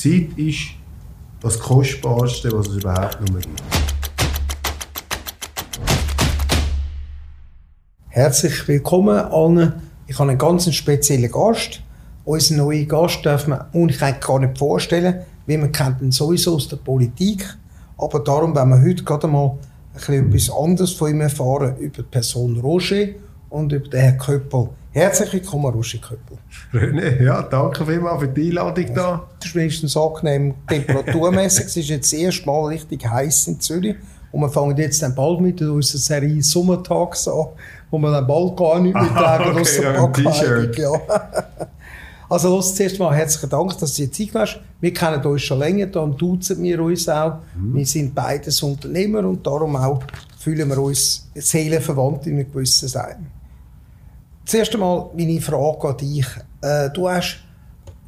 Zeit ist das Kostbarste, was es überhaupt nur gibt. Herzlich willkommen allen. Ich habe einen ganz speziellen Gast. Unseren neuen Gast darf man eigentlich gar nicht vorstellen, weil man kennt ihn sowieso aus der Politik. Aber darum werden wir heute gerade mal ein bisschen etwas anderes von ihm erfahren über die Person Roger und über den Herrn Köppel. Herzlich willkommen, Roger Köppel. René, ja, danke vielmals für die Einladung da. Das ist wenigstens angenehm temperaturmäßig. es ist jetzt das erste Mal richtig heiß in Zürich. Und wir fangen jetzt dann bald mit unserer Serie Sommertags an, wo wir dann bald gar nicht mehr tragen, okay, außer ja, T-Shirt. Ja. Also los, zuerst mal herzlichen Dank, dass du dir Zeit hast. Wir kennen uns schon länger, darum duzen wir uns auch. Mhm. Wir sind beides Unternehmer und darum auch fühlen wir uns seelenverwandt in einem gewissen Sein. Zuerst einmal meine Frage an dich. Äh, du hast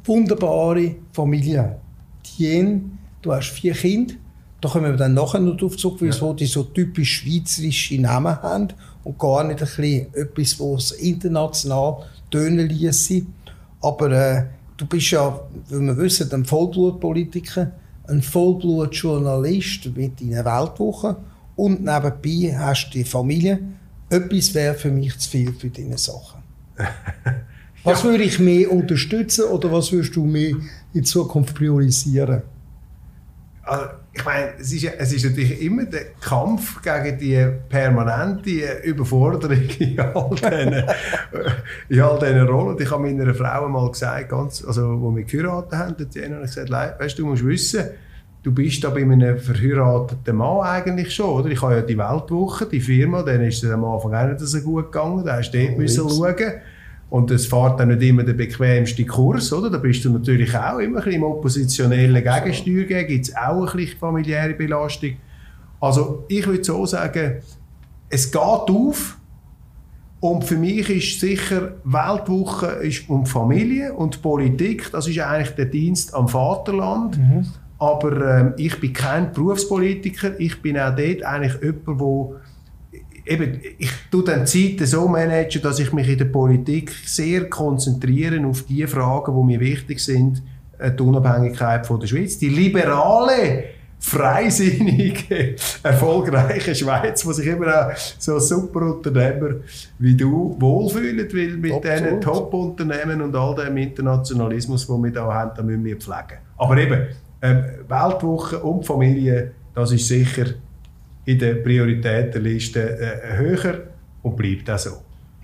wunderbare Familie. Tien, du hast vier Kinder. Da kommen wir dann nachher noch drauf zurück, wieso ja. die so typisch schweizerische Namen haben und gar nicht ein bisschen etwas, was international tönen ließe. Aber äh, du bist ja, wie wir wissen, ein Vollblutpolitiker, ein Vollblutjournalist mit deiner Weltwoche und nebenbei hast du die Familie. Etwas wäre für mich zu viel für deine Sachen. Was würde ich mehr unterstützen oder was würdest du mehr in Zukunft priorisieren? Also, ich meine, es ist, es ist natürlich immer der Kampf gegen die permanente Überforderung in all diesen, in all diesen Rollen. Ich habe meiner Frau mal gesagt, ganz, also, wo wir geheiratet haben, hat sie gesagt, weißt du, du musst wissen, du bist da bei einem verheirateten Mann eigentlich schon, oder? Ich habe ja die Weltwoche, die Firma, dann ist es am Anfang auch nicht so gut gegangen, da hast du dort oh, müssen schauen. Und es fährt dann nicht immer der bequemste Kurs, oder? Da bist du natürlich auch immer ein bisschen im oppositionellen Gegensteuer gegen, gibt es auch ein bisschen familiäre Belastung. Also ich würde so sagen, es geht auf. Und für mich ist sicher, Weltwoche ist um Familie und Politik, das ist eigentlich der Dienst am Vaterland. Mhm. Aber ähm, ich bin kein Berufspolitiker, ich bin auch dort eigentlich jemand, der eben, ich tue dann die Zeit so managen, dass ich mich in der Politik sehr konzentriere auf die Fragen, die mir wichtig sind, äh, die Unabhängigkeit von der Schweiz, die liberale, freisinnige, erfolgreiche Schweiz, wo sich immer auch so super Unternehmer wie du wohlfühlen, weil mit Absolut. diesen Top-Unternehmen und all dem Internationalismus, den wir da haben, da müssen wir pflegen. Aber eben, äh, Weltwoche und Familie, das ist sicher in der Prioritätenliste äh, höher und bleibt auch so.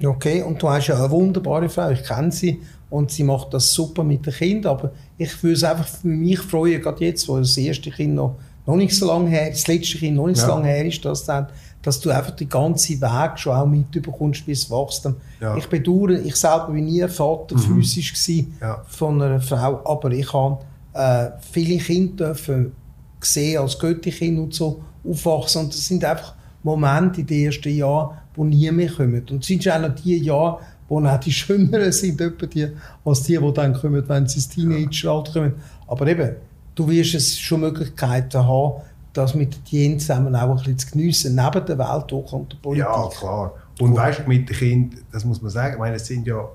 Okay, und du hast ja eine wunderbare Frau, ich kenne sie und sie macht das super mit den Kindern, aber ich würde es einfach für mich freuen, gerade jetzt, wo das erste Kind noch, noch nicht so lange her, das letzte Kind noch nicht ja. so lange her ist, dass, dann, dass du einfach den ganzen Weg schon auch mitbekommst, wie es wächst. Ja. Ich bedauere, ich selber bin nie Vater mhm. physisch gewesen ja. von einer Frau, aber ich habe äh, viele Kinder dürfen gesehen als Götterkind und so aufwachsen. Und das sind einfach Momente in den ersten Jahren, die nie mehr kommen. Und es sind auch noch die Jahre, wo auch die schöneren sind, die, als die, die dann kommen, wenn sie ins Teenageralter kommen. Aber eben, du wirst es schon Möglichkeiten haben, das mit den zusammen auch ein bisschen zu geniessen, neben der Welt und der Politik. Ja, klar. Und weißt du, mit den Kindern, das muss man sagen, ich meine, es sind ja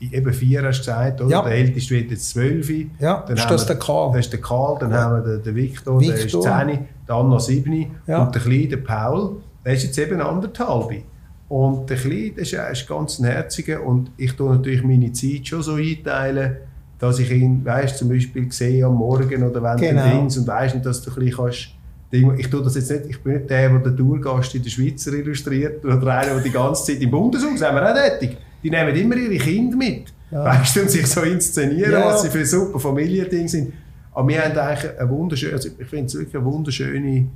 eben vier hast du gesagt, oder? Ja. Der älteste wird jetzt zwölf. Ja, dann ist das der Karl. Das ist der Karl, dann ja. haben wir den, den Victor, Victor, der ist zehn, der Anna sieben ja. und der Kleine, der Paul, der ist jetzt eben anderthalb. Und der Kleine, der ist, ist ganz ein Herziger und ich tue natürlich meine Zeit schon so einteilen, dass ich ihn, weißt zum Beispiel sehe am Morgen oder wenn genau. du Dings und weißt, dass du ein bisschen kannst, ich tue das jetzt nicht, ich bin nicht der, der den Tourgast in der Schweizer illustriert oder einer, der die ganze Zeit im Bundeshaus, sind wir auch tätig die nehmen immer ihre Kinder mit. Ja. Weißt du, und sich so inszenieren, ja. was sie für super Familiending sind. Aber wir haben eigentlich eine wunderschöne, also ich finde es wirklich eine wunderschöne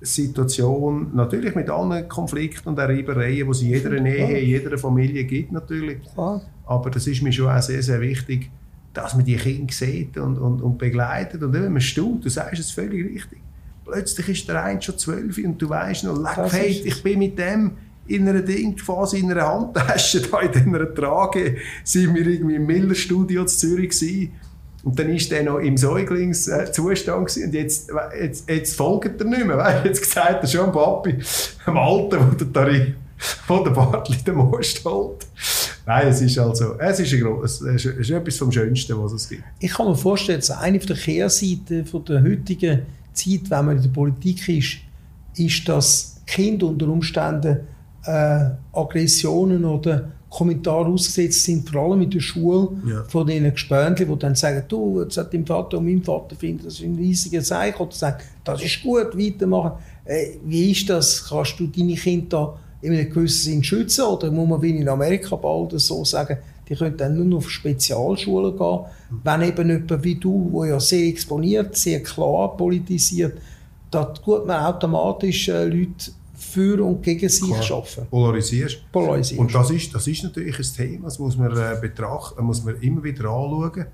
Situation, natürlich mit allen Konflikten und Reibereien, die es in jeder Ehe, in jeder Familie gibt natürlich. Ja. Aber das ist mir schon auch sehr, sehr wichtig, dass man die Kinder sieht und, und, und begleitet. Und wenn man staunt, du sagst es völlig richtig. Plötzlich ist der eine schon zwölf und du weißt noch, leck, hey, ich bin mit dem in einer Ding, quasi in einer Handtasche, da in einer Trage, sind wir irgendwie im Miller-Studio in Zürich gewesen. Und dann ist er noch im Säuglingszustand gewesen. und jetzt, jetzt, jetzt folgt er nicht mehr. Weißt? Jetzt sagt er schon Papi, dem Alten, wo der Tarif, wo der Bartli den Most holt. Nein, es ist also, es ist, ein, es ist etwas vom Schönsten, was es gibt. Ich kann mir vorstellen, dass eine der Kehrseiten von der heutigen Zeit, wenn man in der Politik ist, ist, dass Kinder unter Umständen äh, Aggressionen oder Kommentare ausgesetzt sind, vor allem in der Schule, Ja. von diesen Gespöntchen, die dann sagen, du, jetzt hat dein Vater und mein Vater finden, das ist ein riesiger Seich, oder sagen, das ist gut, weitermachen. Äh, wie ist das? Kannst du deine Kinder da in einem gewissen Sinn schützen, oder muss man wie in Amerika bald so sagen, die können dann nur noch auf Spezialschulen gehen, wenn eben jemand wie du, wo ja sehr exponiert, sehr klar politisiert, da tut man automatisch äh, Leute für und gegen sich Klar. schaffen. Polarisierst. Polarisieren. Und das ist, das ist natürlich ein Thema, das muss man, äh, betrachten, muss man immer wieder anschauen.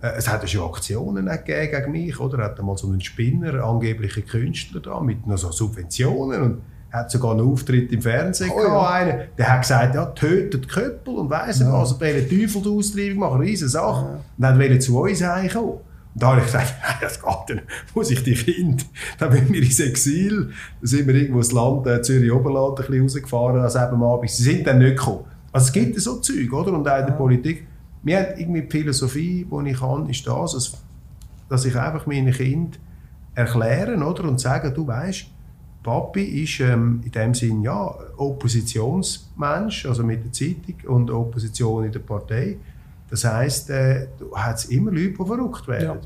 Äh, es hat ja schon Aktionen gegeben gegen mich, oder? Er hat einmal so einen Spinner, angeblichen Künstler da, mit noch so Subventionen und hat sogar einen Auftritt im Fernsehen Oh, gehabt. ja. Einen, der hat gesagt, ja, tötet Köppel und weiss ja. was, und wollte Teufelsaustreibung machen, riesen Sache. Und dann wollte zu uns heimkommen. Da habe ich gesagt, nein, das geht nicht. Muss ich die Kinder, dann wollen wir ins Exil. Dann sind wir irgendwo ins Land, äh, Zürich-Oberland, ein bisschen rausgefahren, also eben am Abend. Sie sind dann nicht gekommen. Also es gibt so Zeug, oder? Und auch in der Politik. Wir haben irgendwie die Philosophie, die ich kann, ist das, dass, dass ich einfach meinen Kindern erklären, oder? Und sagen, du weißt, Papi ist ähm, in dem Sinn ja Oppositionsmensch, also mit der Zeitung und Opposition in der Partei. Das heisst, äh, du hast immer Leute, die verrückt werden. Ja.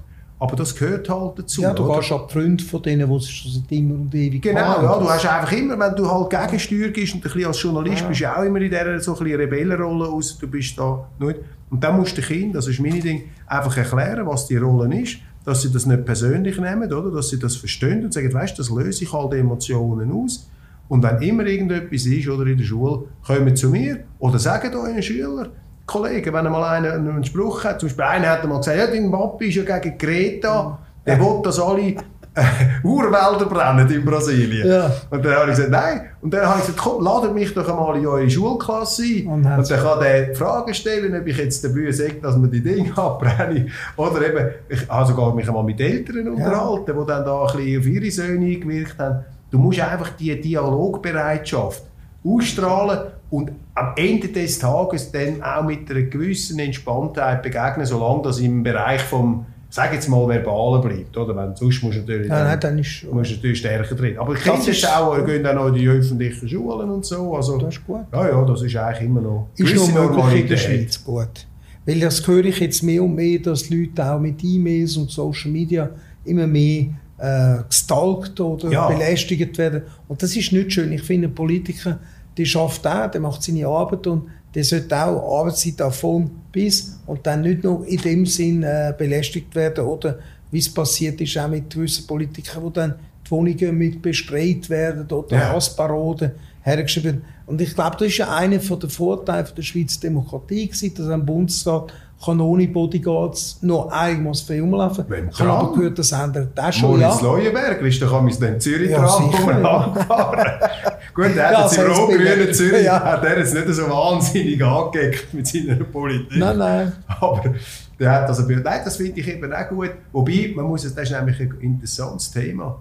Aber das gehört halt dazu. Ja, du oder? gehst ab Freund von denen, die es schon seit immer und ewig Genau, haben. ja, du hast einfach immer, wenn du halt Gegensteuer gibst und ein bisschen als Journalist Ja. bist du auch immer in dieser so ein bisschen Rebellenrolle aus, du bist da nicht. Und dann musst du Kindern, das ist mein Ding, einfach erklären, was die Rolle ist, dass sie das nicht persönlich nehmen, oder? dass sie das verstehen und sagen, weißt du, das löse ich all die Emotionen aus. Und wenn immer irgendetwas ist oder in der Schule, kommen zu mir oder sagen euren Schüler, Kollegen, wenn einmal einer einen Spruch hat, zum Beispiel einer hat einmal gesagt, ja, dein Papi ist ja gegen Greta, der will, dass alle äh, Urwälder brennen in Brasilien. Ja. Und dann habe ich gesagt, nein. Und dann habe ich gesagt, komm, ladet mich doch einmal in eure Schulklasse ein. Und Und, dann kann der Fragen stellen, ob ich jetzt dabei sage, dass man die Dinge abbrenne. Oder eben, ich habe sogar mich einmal mit Eltern unterhalten, die dann da ein bisschen auf ihre Söhne eingewirkt haben. Du musst einfach die Dialogbereitschaft ausstrahlen und am Ende des Tages dann auch mit einer gewissen Entspanntheit begegnen, solange das im Bereich vom, sag jetzt mal, Verbalen bleibt. Oder? Wenn, sonst musst du natürlich Ja, dann- nein, dann ist schon. Du musst natürlich stärker drin. Aber Kinder Das ist- auch, gehen auch noch in die öffentlichen Schulen und so. Also, Das ist gut. Ja, ja, das ist eigentlich immer noch Ist noch möglich in der. Schweiz, gut. Weil das höre ich jetzt mehr und mehr, dass Leute auch mit E-Mails und Social Media immer mehr äh, gestalkt oder Ja. belästigt werden. Und das ist nicht schön. Ich finde, Politiker, der schafft auch, der macht seine Arbeit und der sollte auch Arbeitszeit auf von bis und dann nicht nur in dem Sinn äh, belästigt werden oder wie es passiert ist auch mit gewissen Politikern, wo dann die Wohnungen mit besprayt werden oder Ja. Hassparoden hergeschrieben werden. Und ich glaube, das ist ja einer der Vorteile der Schweizer Demokratie gewesen, dass ein Bundesrat kann ohne Bodyguards noch einmal rumlaufen Wenn Ich habe aber gehört, das ändert auch schon, Moritz ja. Leuenberger ist doch einmal den Zürich Ja, dran ja. angefahren. Gut, der Ja, hat jetzt im das rot-grünen Zürich ja. hat er jetzt nicht so wahnsinnig angegeckt mit seiner Politik. Nein, nein. Aber der hat also, nein, das finde ich eben auch gut. Wobei, man muss, das ist nämlich ein interessantes Thema,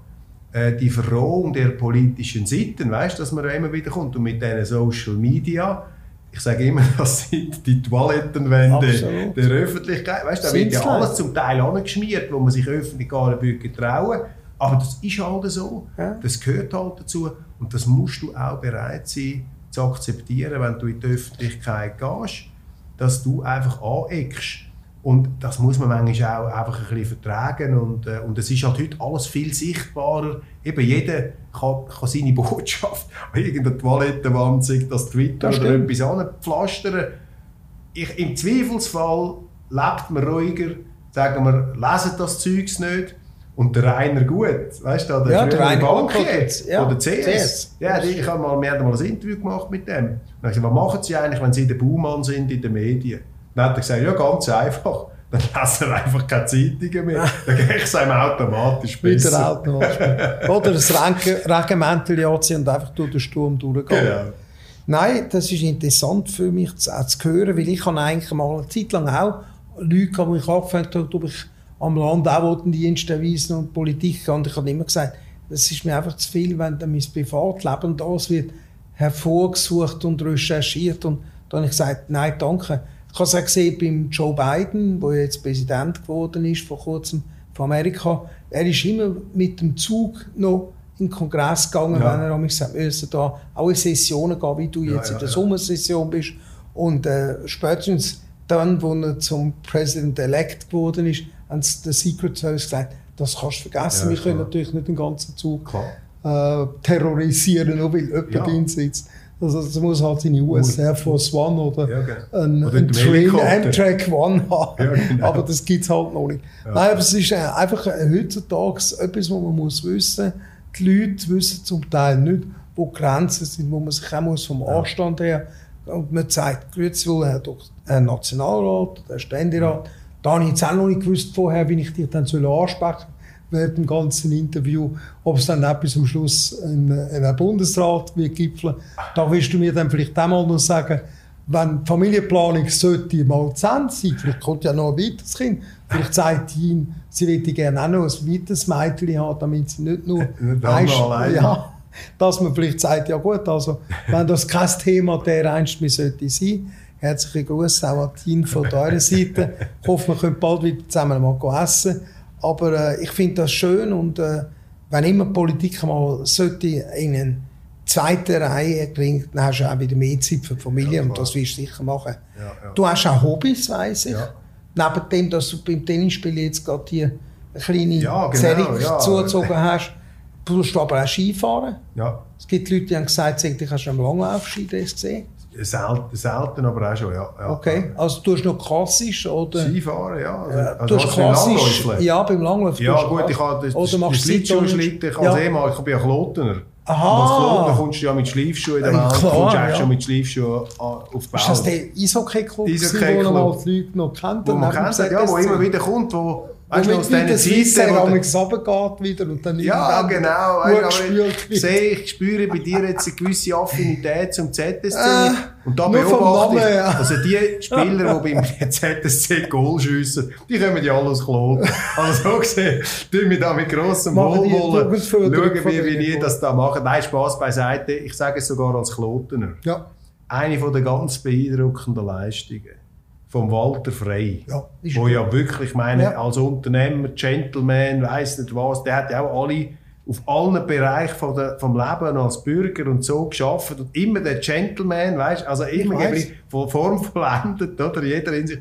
äh, die Verrohung der politischen Sitten, weißt dass man immer wieder kommt. Und mit diesen Social Media, ich sage immer, das sind die Toilettenwände Absolut. der Öffentlichkeit. Weißt da wird ja alles zum Teil angeschmiert, wo man sich öffentlich gar nicht trauen Aber das ist halt so. Ja. Das gehört halt dazu. Und das musst du auch bereit sein zu akzeptieren, wenn du in die Öffentlichkeit gehst, dass du einfach aneckst. Und das muss man manchmal auch einfach ein bisschen vertragen. Und, äh, und es ist halt heute alles viel sichtbarer. Eben jeder kann, kann seine Botschaft an irgendeiner Toilettenwand, sei das Twitter Das oder etwas anpflastern. Ich, Im Zweifelsfall lebt man ruhiger, sagen wir, lesen das Zeugs nicht. Und der Rainer Gut, weißt du, der, Ja, der Rainer Gut, Bankier ja, oder CS. CS. Ja, die, ich hab mal, wir haben mal ein Interview gemacht mit dem. Und ich gesagt, was machen Sie eigentlich, wenn Sie der Baumann sind in den Medien? Dann hat er gesagt, ja, ganz einfach. Dann lesen wir einfach keine Zeitungen mehr. Dann geht es einem automatisch Wieder besser. automatisch. Oder das Regen- Regenmäntel anziehen und einfach durch den Sturm durchgehen. Genau. Nein, das ist interessant für mich zu, auch zu hören, weil ich habe eigentlich mal eine Zeit lang auch Leute, die ich angefangen habe, ob ich am Land auch Dienst erweisen und Politik und ich habe immer gesagt, das ist mir einfach zu viel, wenn dann mein Privatleben das wird hervorgesucht und recherchiert und Da habe ich gesagt, nein, danke. Ich habe es auch gesehen beim Joe Biden, der jetzt Präsident geworden ist vor kurzem von Amerika. Er ist immer mit dem Zug noch in den Kongress gegangen, Ja. wenn er mich gesagt müssen da auch in Sessionen gehen, wie du Ja, jetzt ja, in der. Sommersession bist. Und äh, spätestens dann, wo er zum President-elect geworden ist, haben sie der Secret Service gesagt, das kannst du vergessen. Wir können natürlich nicht den ganzen Zug äh, terrorisieren, nur weil jemand Ja. drin sitzt. Also, es muss halt seine US Air Force One oder Ja, genau. ein, Oder ein Train. Amtrak One haben. Ja, genau. Aber das gibt es halt noch nicht. Nein, aber es ist äh, einfach äh, heutzutage etwas, was man muss wissen Die Leute wissen zum Teil nicht, wo Grenzen sind, wo man sich auch muss vom Anstand her und man sagt, grüezi wohl, Herr, Dok- Herr Nationalrat, der Ständerat, da habe ich jetzt auch noch nicht gewusst vorher, wie ich dich dann soll ansprechen während dem ganzen Interview, ob es dann etwas am Schluss in, in einem Bundesrat wird gipfeln. Da willst du mir dann vielleicht auch mal noch sagen, wenn die Familienplanung sollte mal zu Ende sein, vielleicht kommt ja noch ein weiteres Kind, vielleicht sagt ihn, sie möchte gerne auch noch ein weiteres Mädchen haben, damit sie nicht nur alleine. ja, dass man vielleicht sagt, ja gut, also wenn das kein Thema der einst mehr sollte sein, herzliche Grüße auch an Tine von deiner Seite. Ich hoffe, wir können bald wieder zusammen mal essen. Aber äh, ich finde das schön und äh, wenn immer die Politik mal sollte in eine zweite Reihe bringt, dann hast du auch wieder mehr Zeit für die Familie Ja, und das wirst du sicher machen. Ja, ja. Du hast auch Hobbys, weiss ich. Neben dem, dass du beim Tennisspiel jetzt gerade hier eine kleine Ja, genau, zugezogen hast, tust du aber auch Skifahren. Es gibt Leute, die haben gesagt, sie hast du einen Langlaufski das gesehen. Selten, selten, aber auch schon, ja. ja. Okay, also du hast noch klassisch oder? Skifahren, ja. Also, Äh, also du für klassisch, ja, beim Langlauf. Ja, tust du gut, ich habe das, Oder das, du Schlittschuh-Schlitten, ich Ja. Ehemann, ich bin ja Klotener. Aha. Und als Klotener kommst du ja mit Schleifschuhen in der Ja, Welt, klar, kommst du ja. schon mit Schleifschuhen an- auf die Ist das Welt. der Eishockey-Club, Eishockey-Club. den man die Leute noch kennt? Wo man kennt, ja, wo immer wieder kommt, wo, weißt du, aus der Zeiten, wo der- runtergeht wieder und dann Ja, genau. weißt aber ich wird. sehe, ich spüre bei dir jetzt eine gewisse Affinität zum ZSC. Äh, und da beobachte ich, Namen her. also die Spieler, die beim ZSC Goal schiessen, die kommen ja alle aus Kloten. Also so gesehen, tun wir da mit grossem Wohlwollen, schauen wir, wie die das da machen. Nein, Spass beiseite. Ich sage es sogar als Klotener. Ja, Eine von der ganz beeindruckenden Leistungen vom Walter Frey. Ja, wo ja wirklich, ich meine, Ja. als Unternehmer, Gentleman, weiß nicht was, der hat ja auch alle auf allen Bereichen von der, vom Leben als Bürger und so geschafft und immer der Gentleman, weißt, also immer von Form vollendet, oder jeder in sich.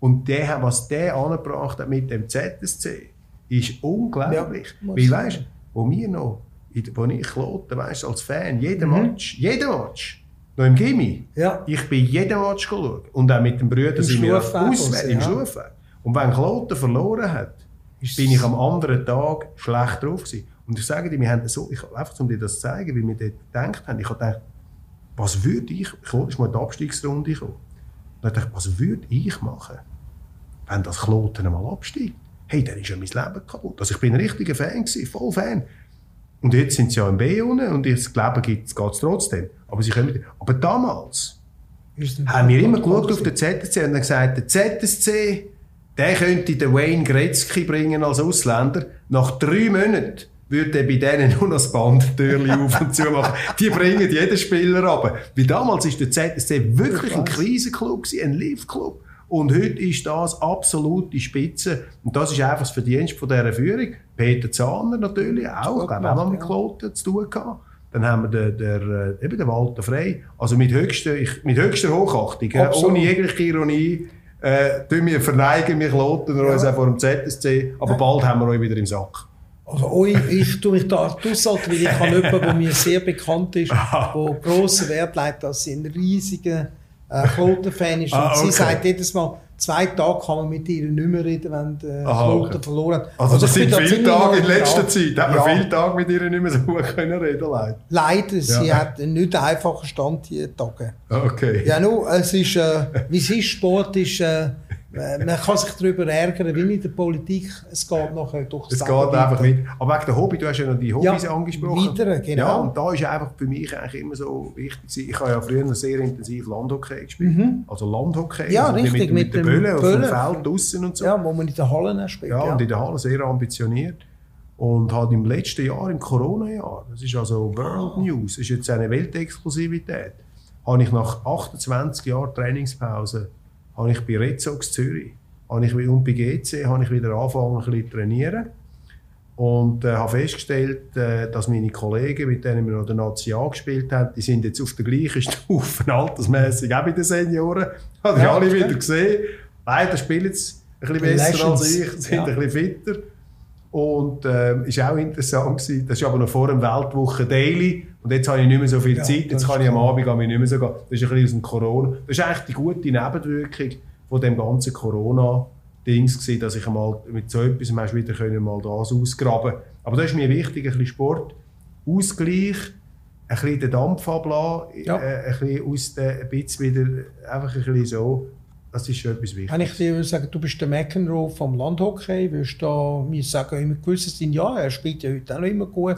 Und der, was der angebracht hat mit dem ZSC, ist unglaublich. Ja, Weil, weißt, wo wir noch, wo ich Kloten, weißt, als Fan, jeden Mhm. Match, jeden Match, noch im Gimmi, ja. ich bin jeden Match geschaut. Und auch mit den Brüdern Im sind wir auswärts, im ja. Und wenn Kloten verloren hat, Ist- bin ich am anderen Tag schlecht drauf gewesen. Und ich sage dir, wir haben so, ich, einfach um dir das zu zeigen, wie wir dort gedacht haben, ich habe gedacht, was würde ich, Kloten ist mal in die Abstiegsrunde gekommen. Und dann dachte ich, was würde ich machen, wenn das Kloten einmal absteigt? Hey, dann ist ja mein Leben kaputt. Also ich bin ein richtiger Fan gewesen, voll Fan. Und jetzt sind sie ja im B unten und das Leben geht es trotzdem. Aber, sie können, aber damals haben wir immer geschaut auf den ZSC und dann gesagt, der ZSC, der könnte den Wayne Gretzky bringen als Ausländer. Nach drei Monaten würde er bei denen nur noch das Bandtürchen auf und zu machen. Die bringen jeden Spieler runter. Weil damals ist der ZSC wirklich ein Krisenclub, ein Live-Club. Und heute ist das absolute Spitze. Und das ist einfach das Verdienst von dieser Führung. Peter Zahner natürlich auch. Ich glaube, auch mal mit ja. Kloten zu tun gehabt. Dann haben wir den, der, äh, eben den Walter Frey. Also mit höchster, ich, mit höchster Hochachtung, Absolut. ohne jegliche Ironie, äh, tun wir verneigen wir Kloten uns auch vor dem ZSC. Aber bald haben wir euch wieder im Sack. Also oi, ich tue mich da aushalten, weil ich habe jemanden, der mir sehr bekannt ist, der grossen Wert legt, dass sie ein riesiger äh, Kloten-Fan ist. Und Ah, sie okay. sagt jedes Mal, zwei Tage kann man mit ihr nicht mehr reden, wenn der Aha, okay. verloren hat. Also, das ich bin sind viele Tage in letzter Zeit. Da hat man Ja. viele Tage mit ihr nicht mehr so gut können reden leider. Leider, sie Ja. hat einen nicht einfachen Stand diese Tage. Okay. Ja, nur, es ist, äh, wie es ist, Sport ist, äh, man kann sich darüber ärgern, wie in der Politik, es geht nachher durch Es geht einfach mit. Aber wegen der Hobby, du hast ja noch die Hobbys Ja, angesprochen. weitere, genau. Ja, und da ist einfach für mich eigentlich immer so wichtig. Ich habe ja früher noch sehr intensiv Landhockey gespielt. Also Landhockey. Mhm. Ja, also richtig, Mit, mit mit der dem Bölle auf dem Böllen. Feld draussen und so. Ja, wo man in den Hallen auch spielt. Ja, Ja, und in der Halle sehr ambitioniert. Und hat im letzten Jahr, im Corona-Jahr, das ist also World News, das ist jetzt eine Weltexklusivität, habe ich nach 28 Jahren Trainingspause habe ich bei Red Sox Zürich habe ich, und bei GC habe ich wieder angefangen ein bisschen trainieren und äh, habe festgestellt, äh, dass meine Kollegen, mit denen wir noch der Nazi gespielt haben, die sind jetzt auf der gleichen Stufe, altersmäßig auch bei den Senioren. Habe ich ja, alle wieder gesehen. Leider spielen jetzt ein bisschen besser Legends. als ich, sind ja. ein bisschen fitter. Und äh, ist auch interessant gewesen. Das ist aber noch vor dem Weltwoche Daily. Und jetzt habe ich nicht mehr so viel ja, Zeit. Jetzt kann ich am Abend nicht mehr so gehen. Das ist ein bisschen aus dem Corona. Das ist eigentlich die gute Nebenwirkung von dem ganzen Corona-Dings gewesen, dass ich einmal mit so etwas hast wieder können mal das ausgraben. Aber das ist mir wichtig, ein bisschen Sport, Ausgleich, ein bisschen den Dampf ablassen, ja. äh, ein bisschen aus der, ein bisschen wieder, einfach ein bisschen so das ist schon etwas Wichtiges. Wenn ich dir sagen, du bist der McEnroe vom Landhockey, wirst du mir sagen, immer gewisses sein, ja, er spielt ja heute auch noch immer gut.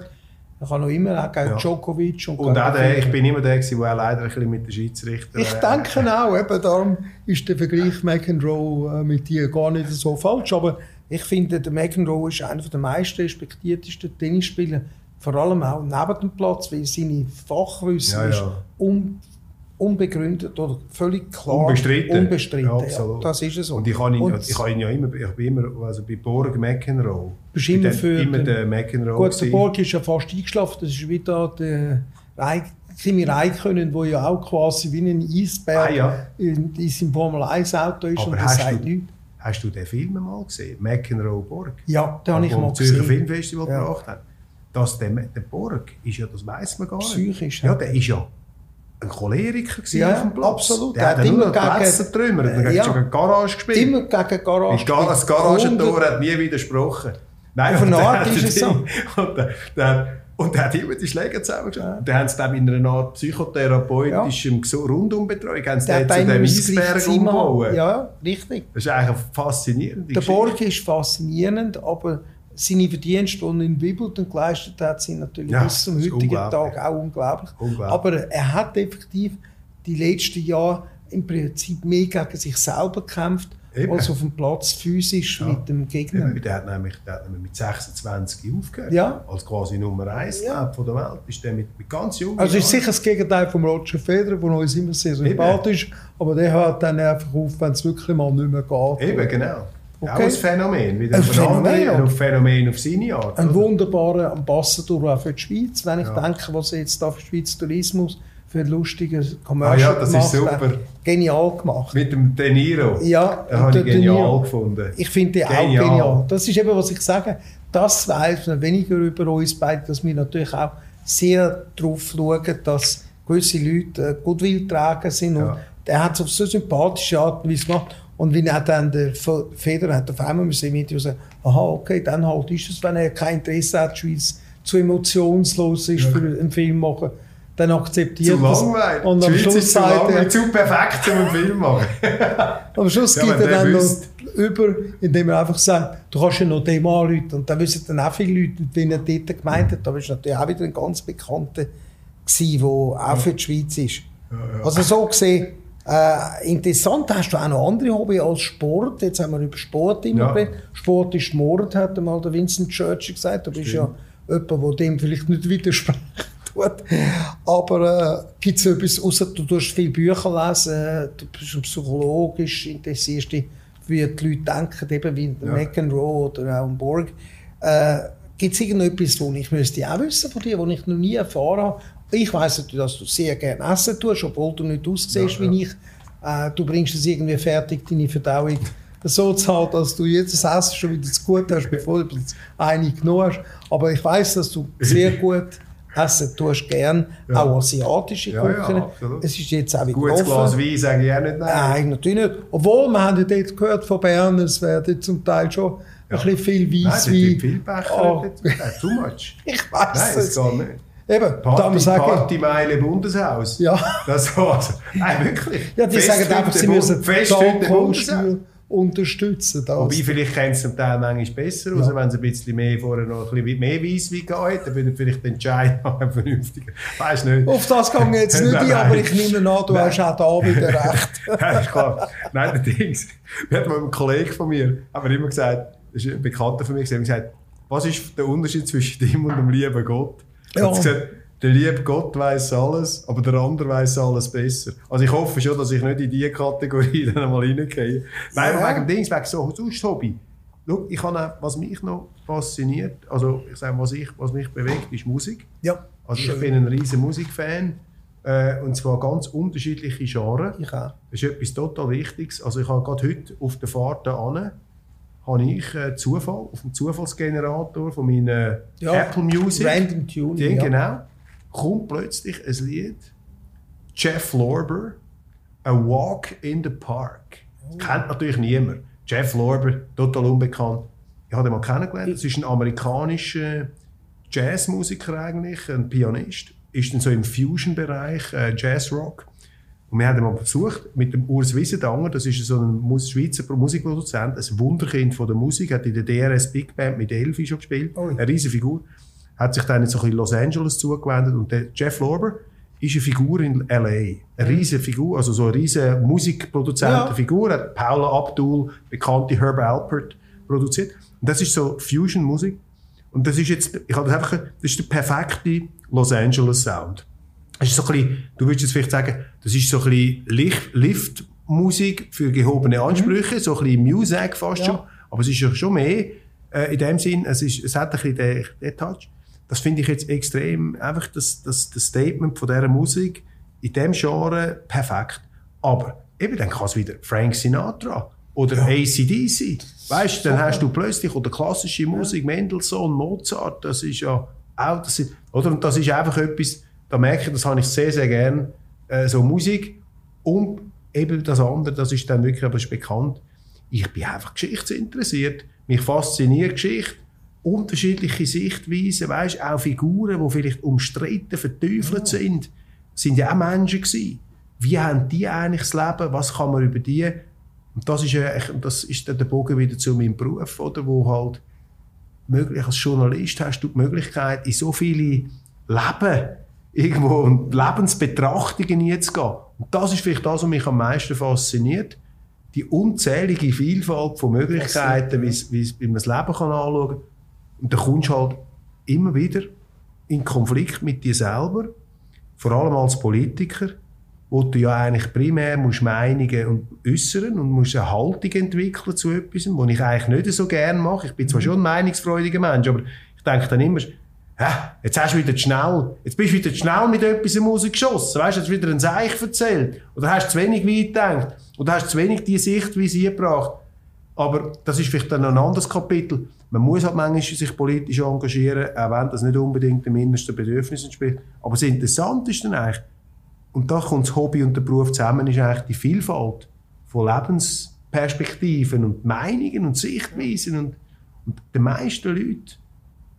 Er kann noch immer auch gegen ja. Djokovic und, und auch der, ich bin immer der gewesen, der leider ein bisschen mit den Schiedsrichter... Ich äh, denke auch, eben darum ist der Vergleich McEnroe äh, mit dir gar nicht so falsch, aber ich finde, der McEnroe ist einer der meisten respektiertesten Tennisspieler, vor allem auch neben dem Platz, weil seine Fachwissen ja, ja. ist um unbegründet oder völlig klar unbestritten. unbestritten ja, absolut. Das ist es so. Und ich habe ihn, ich habe ihn ja immer, ich bin immer, also bei Borg McEnroe. Bist immer den, für immer den, McEnroe Gut, der Borg ist ja fast eingeschlafen, das ist wieder der Kimi Räikkönen, der ja auch quasi wie ein Eisberg ah, ja. in, in seinem Formel 1 Auto ist Aber und das sagt nichts. Hast du den Film mal gesehen? McEnroe Borg? Ja, den habe ich mal gesehen. Zürcher Filmfestival ja. gebracht hat. Dass der, der Borg ist ja, das weiß man gar nicht. Psychisch. Ja, der ist ja ein Choleriker ja, auf dem Platz. Absolut. Der, der hat immer gegen Plätze trümmert. Er hat ja, gegen Garage gespielt. Immer gegen Garage. Das Garagentor hat nie widersprochen. Nein, auf eine Art ist es so. Und der, der, und der hat immer die Schläge zusammengeschlagen. Ja. Der haben es dann in einer Art psychotherapeutischem ja. Rundumbetreuung haben sie zu dem Eisberg umgebaut. Ja, richtig. Das ist eigentlich faszinierend. Der Borg ist faszinierend, aber seine Verdienste, die er in Wimbledon geleistet hat, sind natürlich ja, bis zum heutigen Tag auch unglaublich. unglaublich. Aber er hat effektiv die letzten Jahre im Prinzip mehr gegen sich selber gekämpft, Eben. als auf dem Platz physisch ja. mit dem Gegner. Eben, der, hat nämlich, der hat nämlich mit 26 aufgehört. Ja. Als quasi Nummer 1 ja. von der Welt. Ist der mit, mit ganz jungen Also ist sicher das Gegenteil von Roger Federer, der uns immer sehr sympathisch ist. Aber der hört dann einfach auf, wenn es wirklich mal nicht mehr geht. Eben, genau. Okay. Auch ein Phänomen, wieder ein Phänomen, ein Phänomen auf seine Art. Ein oder? wunderbarer Ambassador auch für die Schweiz, wenn ich ja. denke, was jetzt da für Schweiz Tourismus für lustige Commercial ah, ja, das ist super. Genial gemacht. Mit dem De Niro. Ja, den habe ich genial Niro. gefunden. Ich finde den auch genial. Das ist eben, was ich sage. Das weiß man weniger über uns beide, dass wir natürlich auch sehr darauf schauen, dass gewisse Leute äh, Goodwill tragen sind. Ja. Und er hat es auf so sympathische Art und Weise gemacht. Und wenn er dann der Feder hat auf einmal müssen im Interview sagen, aha, okay, dann halt ist es, wenn er kein Interesse hat, die Schweiz zu emotionslos ist ja. für einen Film machen, dann akzeptiert zu das. Langweilig. Und am Schluss zu, er, zu perfekt, um einen Film machen. am Schluss ja, geht er dann noch über, indem er einfach sagt, du kannst ja noch dem anrufen. Und dann wissen dann auch viele Leute, wen er dort gemeint hat. Es war natürlich auch wieder ein ganz Bekannter, der auch für die Schweiz ist. Ja, ja. Also so gesehen, äh, interessant, hast du auch noch andere Hobby als Sport? Jetzt haben wir über Sport immer ja. Sport ist Mord, hat einmal der Vincent Churchill gesagt. Du bist Stimmt. ja jemand, der dem vielleicht nicht widerspricht. Aber äh, gibt es etwas, außer du tust viele Bücher lesen, du bist psychologisch interessierst dich, wie die Leute denken, eben wie ja. McEnroe oder auch Borg. Äh, gibt es irgendetwas, was ich müsste auch wissen von dir, was ich noch nie erfahren habe? Ich weiß natürlich, dass du sehr gerne essen tust, obwohl du nicht aussiehst ja, wie ich. Äh, du bringst es irgendwie fertig, deine Verdauung so zu halten, dass du jedes Essen schon wieder zu gut hast, bevor du eine genommen hast. Aber ich weiß, dass du sehr gut essen tust, gern ja. auch asiatische Küche. Ja, ja, es ist jetzt auch wieder Gutes Glas Wein sage ich auch nicht nein. Nein, natürlich nicht. Obwohl, wir haben ja dort gehört von Bern, es werden zum Teil schon ja. ein bisschen viel Weisswein. Nein, viel Becher, oh. too much. ich weiß Nein, es geht nicht. Eben, Party, sagen, Partymeile Bundeshaus. Ja. Das war's. Nein, wirklich. Ja, die Fest sagen einfach, sie müssen Bundeshaus unterstützen. Das. Wobei, vielleicht kennt es zum Teil manchmal besser aus, ja. wenn es ein bisschen mehr vorher noch ein bisschen mehr Weisswein geht, dann würde vielleicht der Entscheid noch vernünftiger. Weiß nicht. Auf das ich jetzt nicht ein, aber ich nehme an, du nein. hast auch da wieder recht. Nein, ist klar. Nein, der Dings. Wir hatten mal einen Kollegen von mir, haben immer gesagt, das ist ein Bekannter von mir, gesagt, was ist der Unterschied zwischen dem und dem lieben Gott? Ja. Gesagt, der liebe Gott weiß alles, aber der andere weiß alles besser. Also ich hoffe schon, dass ich nicht in diese Kategorie dann einmal reingehe. Nein, ja. wegen dem Dings, wegen so sonst Hobby. Schau, ich habe was mich noch fasziniert, also ich sage, was, ich, was mich bewegt, ist Musik. Ja. Also ich bin ein riesen Musikfan. Äh, und zwar ganz unterschiedliche Genres. Ich auch. Das ist etwas total Wichtiges. Also ich habe gerade heute auf der Fahrt an habe ich äh, Zufall auf dem Zufallsgenerator von meiner ja, Apple Music. Random Tuning. Den, ja. Genau. Kommt plötzlich ein Lied. Jeff Lorber, A Walk in the Park. Oh. Kennt natürlich niemand. Jeff Lorber, total unbekannt. Ich habe ihn mal kennengelernt. Das ist ein amerikanischer Jazzmusiker eigentlich, ein Pianist. Ist dann so im Fusion-Bereich, äh, Jazzrock. Und wir haben mal besucht mit dem Urs Wiesendanger, das ist so ein Schweizer Musikproduzent, ein Wunderkind von der Musik, hat in der DRS Big Band mit Elfi schon gespielt, oh. eine riesige Figur. Hat sich dann so in Los Angeles zugewendet und der Jeff Lorber ist eine Figur in L.A. Eine riesige Figur, also so eine riesige Musikproduzentenfigur, ja. hat Paula Abdul, bekannte Herb Alpert, produziert. Und das ist so Fusion-Musik. Und das ist jetzt, ich habe das einfach, das ist der perfekte Los Angeles Sound. Ist so ein bisschen, du würdest jetzt vielleicht sagen, das ist so ein bisschen Liftmusik für gehobene Ansprüche, mhm. so ein bisschen Music fast ja. schon. Aber es ist ja schon mehr, äh, in dem Sinn, es, ist, es hat ein bisschen den, den Touch. Das finde ich jetzt extrem, einfach das, das, das Statement von dieser Musik in dem Genre perfekt. Aber eben, dann kann es wieder Frank Sinatra oder ja. ACDC. Weißt du, dann hast du plötzlich, oder klassische Musik, Mendelssohn, Mozart, das ist ja auch, das ist, oder? Und das ist einfach etwas, da merke ich, das habe ich sehr, sehr gern, äh, so Musik. Und eben das andere, das ist dann wirklich, aber bekannt, ich bin einfach geschichtsinteressiert. Mich fasziniert Geschichte. Unterschiedliche Sichtweisen, weißt, auch Figuren, die vielleicht umstritten, verteufelt ja. sind, sind ja auch Menschen gewesen. Wie haben die eigentlich das Leben? Was kann man über die? Und das ist, ja, das ist dann der Bogen wieder zu meinem Beruf, oder? Wo halt möglich als Journalist hast du die Möglichkeit, in so viele Leben irgendwo und Lebensbetrachtungen jetzt gehen. Und das ist vielleicht das, was mich am meisten fasziniert. Die unzählige Vielfalt von Möglichkeiten, wie, wie man das Leben kann anschauen kann. Und da kommst du halt immer wieder in Konflikt mit dir selber, vor allem als Politiker, wo du ja eigentlich primär musst Meinungen und äußern und musst eine Haltung entwickeln zu etwas, was ich eigentlich nicht so gerne mache. Ich bin zwar schon ein meinungsfreudiger Mensch, aber ich denke dann immer, ja, jetzt hast du wieder schnell, jetzt bist du wieder schnell mit etwas rausgeschossen. Weißt du, hast wieder ein Seich erzählt. Oder hast zu wenig weit gedacht. Oder hast zu wenig die Sichtweise eingebracht. Aber das ist vielleicht dann ein anderes Kapitel. Man muss halt manchmal sich politisch engagieren, auch wenn das nicht unbedingt dem innersten Bedürfnis entspricht. Aber das Interessante ist dann eigentlich, und da kommt das Hobby und der Beruf zusammen, ist eigentlich die Vielfalt von Lebensperspektiven und Meinungen und Sichtweisen. Und, und die meisten Leute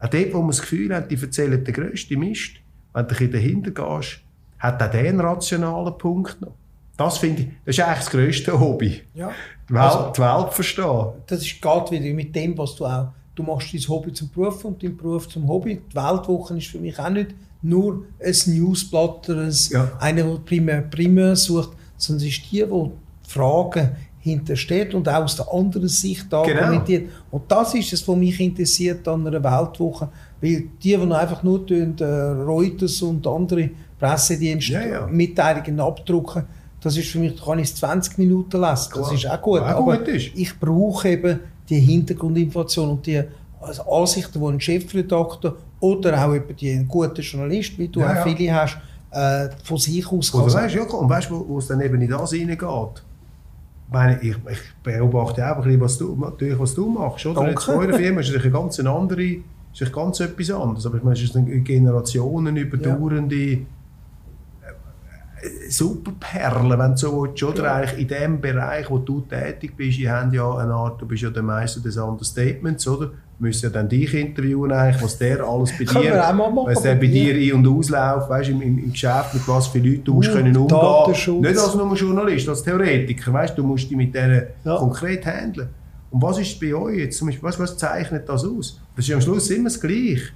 auch dort, wo man das Gefühl hat, die erzählen den grössten Mist, wenn du dahinter gehst, hat auch der einen rationalen Punkt noch. Das finde ich, das ist eigentlich das grösste Hobby. Ja. Die Welt, also, die Welt verstehen. Das ist geht wieder mit dem, was du auch, du machst dein Hobby zum Beruf und dein Beruf zum Hobby. Die Weltwoche ist für mich auch nicht nur ein Newsblatt ein, ja. einer, der primär, primär sucht, sondern es ist die, die Fragen hintersteht und auch aus der anderen Sicht argumentiert. Genau. Und das ist es, was mich interessiert an einer Weltwoche. Weil die, die einfach nur tun, äh, Reuters und andere Pressedienste ja, ja. Mitteilungen abdrucken, das ist für mich, da kann ich es 20 Minuten lesen. Das ist auch gut. Auch aber gut ist. ich brauche eben die Hintergrundinformation und die also Ansichten, die ein Chefredakteur oder auch eben die, ein guter Journalist, wie du ja, auch viele hast, äh, von sich aus kann. Weißt, ja, und weißt du, wo es dann eben in das hineingeht? Meine, ich, ich beobachte auch ein bisschen, was du, natürlich, was du machst. Oder? Jetzt bei eurer Firma ist es eine ganz andere, ist ganz etwas anderes. Aber ich meine, es ist eine Generationen überdauernde ja. Äh, Superperle, wenn du so willst, oder? Ja. Eigentlich in dem Bereich, wo du tätig bist, ihr habt ja eine Art, du bist ja der Meister des Understatements, oder? Müssen ja dann dich interviewen, eigentlich, was der alles bei dir, was der bei dir ein- und ausläuft, weißt, im, im, im Geschäft, mit was für Leuten du musst uh, können umgehen. Nicht als nur Journalist, als Theoretiker, weißt, du musst dich mit denen ja. konkret handeln. Und was ist bei euch jetzt, was, was zeichnet das aus? Das ist am Schluss immer das Gleiche.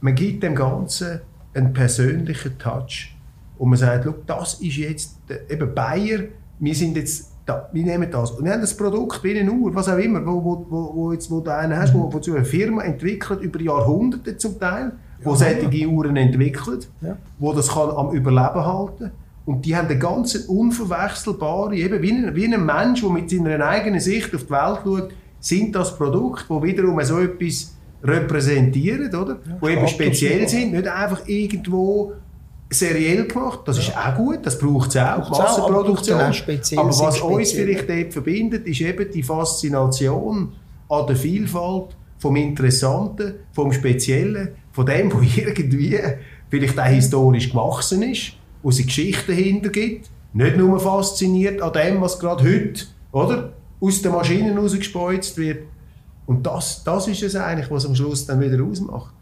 Man gibt dem Ganzen einen persönlichen Touch. Und man sagt, das ist jetzt, eben Bayer, wir sind jetzt da, wir nehmen das. Und wir haben das Produkt wie eine Uhr, was auch immer, wo, wo, wo, wo, jetzt, wo du einen hast, wo, wo zu einer Firma entwickelt, über Jahrhunderte zum Teil, wo ja, solche Uhren entwickelt, ja. wo das kann am Überleben halten und die haben eine ganz unverwechselbare, eben wie ein, wie ein Mensch, der mit seiner eigenen Sicht auf die Welt schaut, sind das Produkte, die wiederum so etwas repräsentieren, oder? Ja, wo eben speziell sind, nicht einfach irgendwo seriell gemacht. Das ist auch gut, das braucht es auch, Massenproduktion. Aber, aber was uns vielleicht dort verbindet, ist eben die Faszination an der Vielfalt, vom Interessanten, vom Speziellen, von dem, wo irgendwie vielleicht auch historisch gewachsen ist, wo es Geschichten dahinter gibt, nicht nur fasziniert an dem, was gerade heute, oder? Aus den Maschinen rausgespeuzt wird. Und das, das ist es eigentlich, was am Schluss dann wieder ausmacht.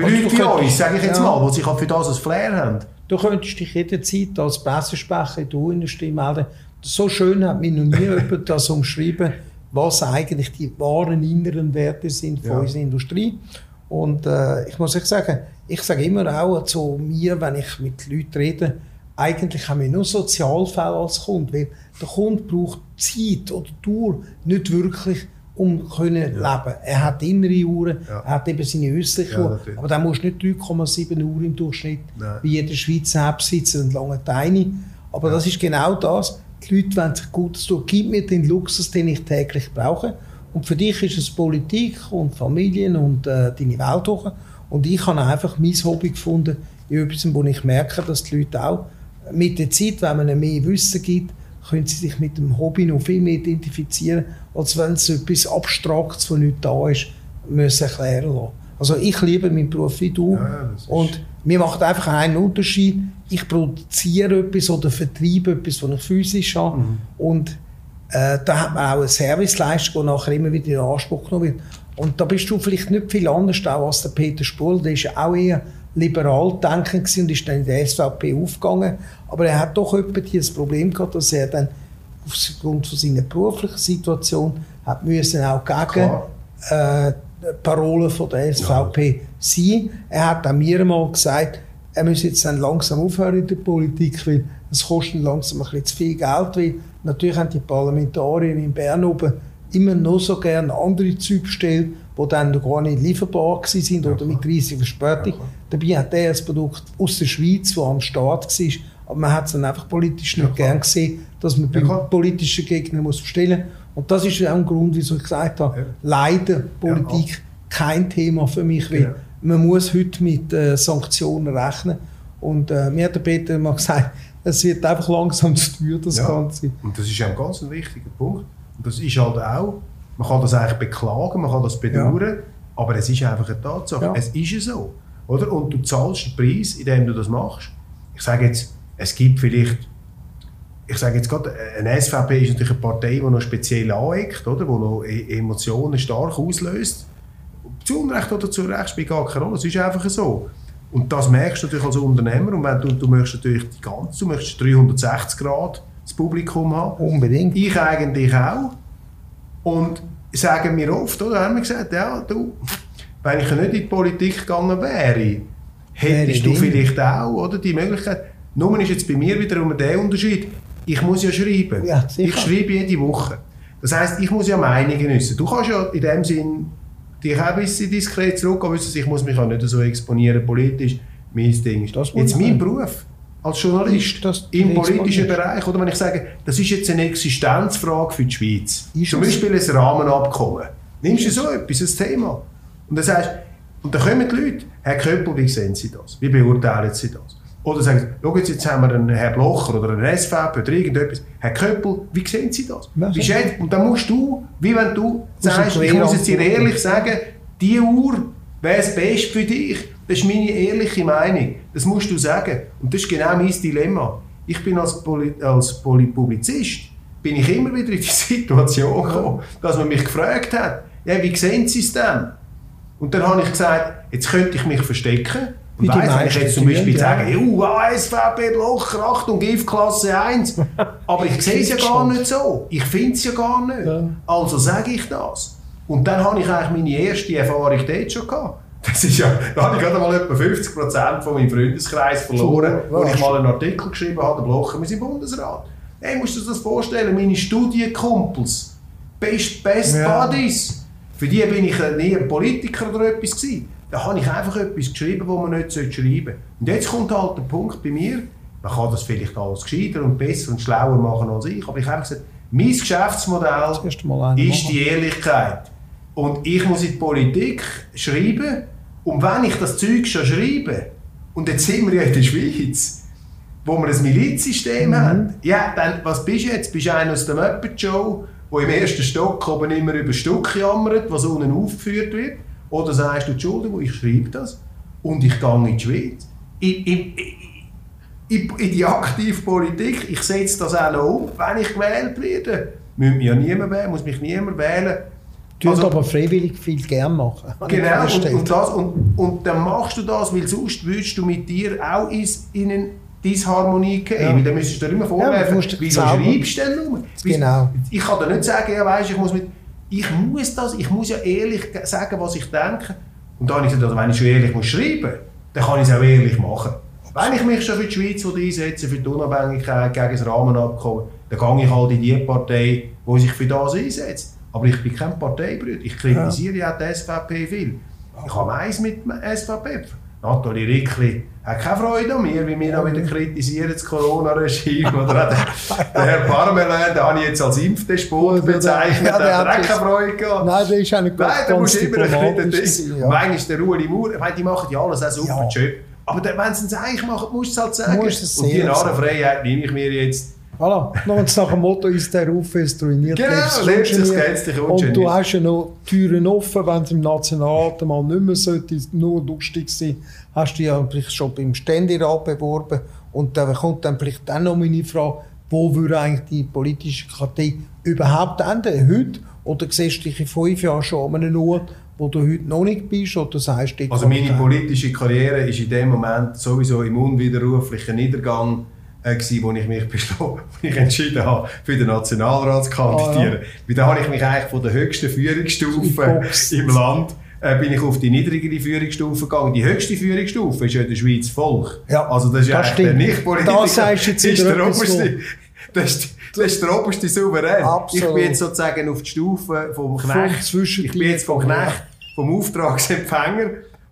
Für Leute wie uns, sage ich jetzt ja. mal, die sich für das ein Flair haben. Du könntest dich jederzeit als Pressesprecher in der Industrie melden. So schön hat mir noch nie jemand das umschrieben, was eigentlich die wahren inneren Werte sind von ja. unserer Industrie. Und äh, ich muss euch sagen, ich sage immer auch zu mir, wenn ich mit Leuten rede, eigentlich haben wir nur Sozialfälle als Kunde, weil der Kunde braucht Zeit oder Tour nicht wirklich um können leben. Er hat innere Uhren, ja. er hat eben seine äußerlichen ja, aber dann muss nicht 3,7 Uhr im Durchschnitt Nein. wie jeder Schweizer besitzer und lange Teine. Aber ja. das ist genau das. Die Leute wollen sich Gutes tun. Gib mir den Luxus, den ich täglich brauche. Und für dich ist es Politik und Familien und äh, deine Welt Und ich habe einfach mein Hobby gefunden, in etwas, wo ich merke, dass die Leute auch mit der Zeit, wenn man ihnen mehr Wissen gibt, können sie sich mit dem Hobby noch viel mehr identifizieren, als wenn sie etwas Abstraktes, das nicht da ist, müssen erklären lassen. Also ich liebe meinen Beruf wie du ja, und mir macht einfach einen Unterschied. Ich produziere etwas oder vertreibe etwas, was ich physisch habe mhm. und äh, da hat man auch eine Serviceleistung, die nachher immer wieder in Anspruch genommen wird. Und da bist du vielleicht nicht viel anders auch als der Peter Spul, der ist auch eher liberal denkend und ist dann in der SVP aufgegangen. Aber er hat doch etwa das Problem gehabt, dass er dann aufgrund von seiner beruflichen Situation hat müssen auch gegen äh, Parolen von der SVP ja. sein. Er hat auch mir mal gesagt, er müsse jetzt dann langsam aufhören in der Politik, weil es kostet langsam ein bisschen zu viel Geld, weil natürlich haben die Parlamentarier in Bern oben immer noch so gerne andere Züge gestellt, die dann noch gar nicht lieferbar sind oder mit riesiger Verspätung. Dabei hat er ein Produkt aus der Schweiz, das am Start war, aber man hat es dann einfach politisch nicht ja, gern gesehen, dass man ja, politischen Gegner muss bestellen Und das ist auch ein Grund, wieso ich gesagt habe, ja. leider Politik kein Thema für mich, weil man muss heute mit äh, Sanktionen rechnen. Und äh, mir hat der Peter mal gesagt, es wird einfach langsam zu teuer, das Ganze. Und das ist ja ein ganz wichtiger Punkt. Und das ist halt auch, man kann das eigentlich beklagen, man kann das bedauern, aber es ist einfach eine Tatsache. Es ist ja so. Oder? Und du zahlst den Preis, indem du das machst. Ich sage jetzt, es gibt vielleicht, ich sage jetzt gerade, eine SVP ist natürlich eine Partei, die noch speziell aneckt, oder? die noch e-, Emotionen stark auslöst. Zu Unrecht oder zu Recht spielt gar keine Rolle, es ist einfach so. Und das merkst du natürlich als Unternehmer und wenn du, du möchtest natürlich die ganze, du möchtest 360 Grad das Publikum haben. Unbedingt. Ich eigentlich auch. Und sagen mir oft, oder haben wir gesagt, ja, du, wenn ich nicht in die Politik gegangen wäre, hättest du vielleicht auch oder, die Möglichkeit. Nur ist jetzt bei mir wiederum der Unterschied, ich muss ja schreiben. Ja, ich schreibe jede Woche. Das heisst, ich muss ja Meinungen wissen. Du kannst ja in dem Sinn dich auch ein bisschen diskret zurückgehen, ich muss mich auch nicht so exponieren politisch. Mein Ding ist. Jetzt mein Beruf als Journalist das im politischen Bereich, oder wenn ich sage, das ist jetzt eine Existenzfrage für die Schweiz. Ist Zum Beispiel ein Rahmenabkommen. Nimmst du so etwas, ein Thema, und dann sagst und dann kommen die Leute, Herr Köppel, wie sehen Sie das? Wie beurteilen Sie das? Oder sagen Sie, jetzt, jetzt haben wir einen Herrn Blocher oder einen SVP oder irgendetwas. Herr Köppel, wie sehen Sie das? Wie schätzt, und dann musst du, wie wenn du sagst, ich muss jetzt dir ehrlich sagen, die Uhr wäre das Beste für dich. Das ist meine ehrliche Meinung. Das musst du sagen. Und das ist genau mein Dilemma. Ich bin als, Poli als Publizist bin ich immer wieder in die Situation gekommen, dass man mich gefragt hat, ja, wie sehen Sie es denn? Und dann habe ich gesagt, jetzt könnte ich mich verstecken. Und weiss, wenn ich jetzt zum Beispiel ja. sage, uh, SVP Blocher, Achtung, GIF-Klasse 1. Aber ich sehe es ja gar nicht so. Ich finde es ja gar nicht. Ja. Also sage ich das. Und dann habe ich eigentlich meine erste Erfahrung dort schon gehabt. Das ist ja, da habe ich gerade mal etwa 50% von meinem Freundeskreis verloren, wo ich mal einen Artikel geschrieben habe, der Blocher, wir sind Bundesrat. Hey, musst du dir das vorstellen, meine Studienkumpels, Best, Best ja. Buddies, für die bin ich nie ein Politiker oder etwas gewesen. Da habe ich einfach etwas geschrieben, wo man nicht schreiben sollte. Und jetzt kommt halt der Punkt bei mir, man kann das vielleicht alles gescheiter und besser und schlauer machen als ich, aber ich habe gesagt, mein Geschäftsmodell ist die Ehrlichkeit. Und ich muss in die Politik schreiben, und wenn ich das Zeug schon schreibe, und jetzt sind wir ja in der Schweiz, wo wir ein Milizsystem mhm. haben, ja, dann, was bist du jetzt? Bist du einer aus der Muppet Show, der im ersten Stock oben immer über Stück jammert, was unten aufgeführt wird? Oder sagst du, Entschuldigung, ich schreibe das und ich gehe in die Schweiz. In, in, in, in die aktive Politik, ich setze das auch um, wenn ich gewählt werde. Muss mich ja niemand wählen, muss mich niemand wählen. Du also, aber freiwillig viel gern machen. Genau, und, und, das, und, und dann machst du das, weil sonst würdest du mit dir auch in eine Disharmonie gehen. Ja. Weil dann müsstest du dir immer vorwerfen, ja, wieso schreibst du denn nur? Genau. Ich kann dir nicht sagen, ja, weißt, ich muss mit ich muss das, ich muss ja ehrlich sagen, was ich denke. Und dann habe ich gesagt, also wenn ich schon ehrlich muss schreiben dann kann ich es auch ehrlich machen. Wenn ich mich schon für die Schweiz einsetze, für die Unabhängigkeit, gegen das Rahmenabkommen, dann gehe ich halt in die Partei, die sich für das einsetzt. Aber ich bin kein Parteibrüder. Ich kritisiere ja. auch die SVP viel. Ich habe eins mit der SVP. Nathalie Rickli hat keine Freude an mir, wie wir noch wieder kritisieren, das Corona-Regime. Oder der Herr Parmelin, den habe ich jetzt als Impfdespot bezeichnet, ja, der, hat auch keine Freude gehabt. Nein, der ist auch nicht Nein, da musst immer ein bisschen ja. Manchmal ist der Ueli Maurer, ich meine, die machen ja alles auch super ja. Job. Aber wenn sie es eigentlich machen, musst du es halt sagen. Es Und die Narrenfreiheit nehme ich mir jetzt Voilà. Es nach dem Motto ist, der Ruf ist ruiniert. Genau, lebst es gänzlich Und du hast ja noch Türen offen, wenn es im Nationalrat mal nicht mehr sollte, nur lustig sein, hast du ja vielleicht schon beim Ständerat beworben und da kommt dann vielleicht dann noch meine Frage, wo würde eigentlich die politische Partei überhaupt enden? Heute? Oder siehst du dich in fünf Jahren schon an einem Ort, wo du heute noch nicht bist? Oder sagst also meine politische Karriere ist in dem Moment sowieso im unwiderruflichen Niedergang äh, gewesen, wo ich mich wo ich entschieden habe, für den Nationalrat zu kandidieren. Oh, ja. Weil da habe ich mich eigentlich von der höchsten Führungsstufe im Land äh, bin ich auf die niedrigere Führungsstufe gegangen. Die höchste Führungsstufe ist ja der Schweiz Volk. Ja, also das ist das der Nicht-Politiker. Das sagst du jetzt ist der oberste, das ist, das ist der oberste Souverän. Absolut. Ich bin jetzt sozusagen auf die Stufe vom Knecht. Ich bin jetzt vom Knecht, vom Auftragsempfänger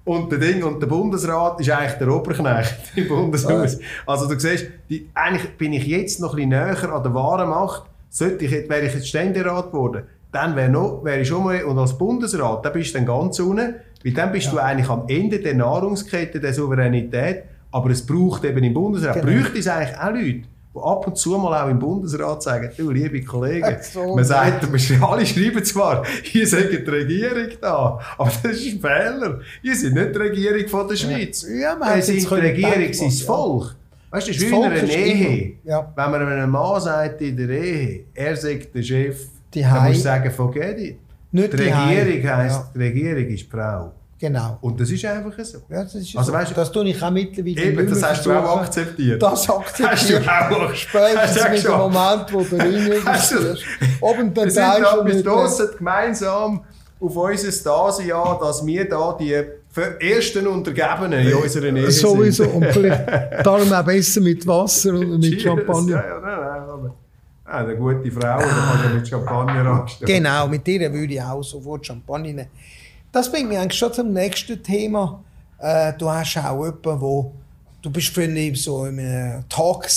und der Ding und der Bundesrat ist eigentlich der Oberknecht im Bundeshaus. Also du siehst, die, eigentlich bin ich jetzt noch ein bisschen näher an der wahren Macht. Sollte ich, wäre ich jetzt Ständerat geworden, dann wäre noch, wäre ich schon mal, und als Bundesrat, dann bist du dann ganz unten, weil dann bist ja. du eigentlich am Ende der Nahrungskette der Souveränität, aber es braucht eben im Bundesrat, genau. bräuchte es eigentlich auch Leute, ab und zu mal auch im Bundesrat sagen, du, liebe Kollegen, so man sagt, alle schreiben zwar, ihr seid die Regierung da, aber das ist ein Fehler. Ihr seid nicht die Regierung von der Schweiz. Ja, ja ihr seid die Regierung, sein Volk. Weißt du, das ist wie in einer Ehe. Ja. Wenn man einem Mann sagt in der Ehe, er sagt der Chef, die dann musst du sagen, forget it. Nicht die, die Regierung heisst, ja. die Regierung ist die Frau. Genau. Und das ist einfach so. Ja, das ist also, so. Weißt, das tue ich auch mittlerweile Eben, das hast du auch akzeptiert. Das akzeptiert. Hast du auch. Spätestens mit dem Moment, wo du reingegangen Oben den Teil schon Wir stoßen gemeinsam auf unser an, dass wir da die ersten Untergebenen in unserer Ehe Sowieso. Und vielleicht darum auch besser mit Wasser und mit Champagner. Ja, ja, nein, nein, Ah, eine gute Frau, da kann ja mit Champagner anstellen. Genau, mit ihr würde ich auch sofort Champagner nehmen. Das bringt mich eigentlich schon zum nächsten Thema. Äh, du hast auch jemanden, wo du bist früher so in einem Talk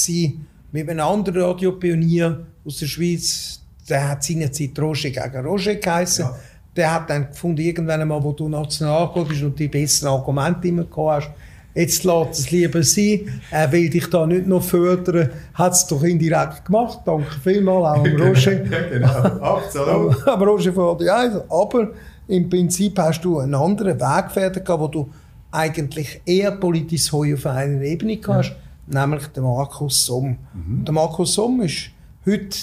mit einem anderen Radiopionier aus der Schweiz. Der hat seinerzeit Roger gegen Roger geheißen. Ja. Der hat dann gefunden, irgendwann einmal, wo du national bist und die besseren Argumente immer gehabt hast, jetzt lässt es lieber sein, er will dich da nicht noch fördern, hat es doch indirekt gemacht, danke vielmals, auch am Roger. genau, absolut. aber Roger von Radio aber im Prinzip hast du einen anderen Wegpferd gehabt, wo du eigentlich eher politisches Heu auf einer Ebene hast, ja. nämlich der Markus Somm. Mhm. Der Markus Somm ist heute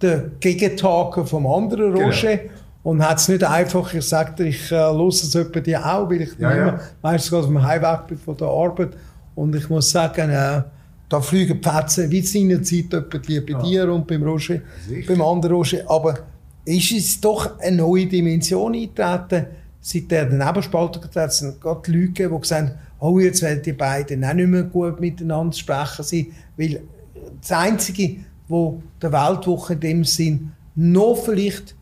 der Gegentager vom anderen genau. Roger. Genau. Und hat es nicht einfach, ich sagte, ich äh, höre es etwa die auch, weil ich ja, immer, ja. meistens auf dem Heimweg bin von der Arbeit. Und ich muss sagen, äh, da fliegen Fetzen wie seinerzeit etwa die bei ja. dir und beim Roger, beim anderen Roger. Aber ist es doch eine neue Dimension eingetreten, seit der Nebenspalter getreten sind. Gerade die Leute, die haben, oh, jetzt werden die beiden auch nicht mehr gut miteinander sprechen sein, weil das Einzige, wo der Weltwoche in dem Sinn noch vielleicht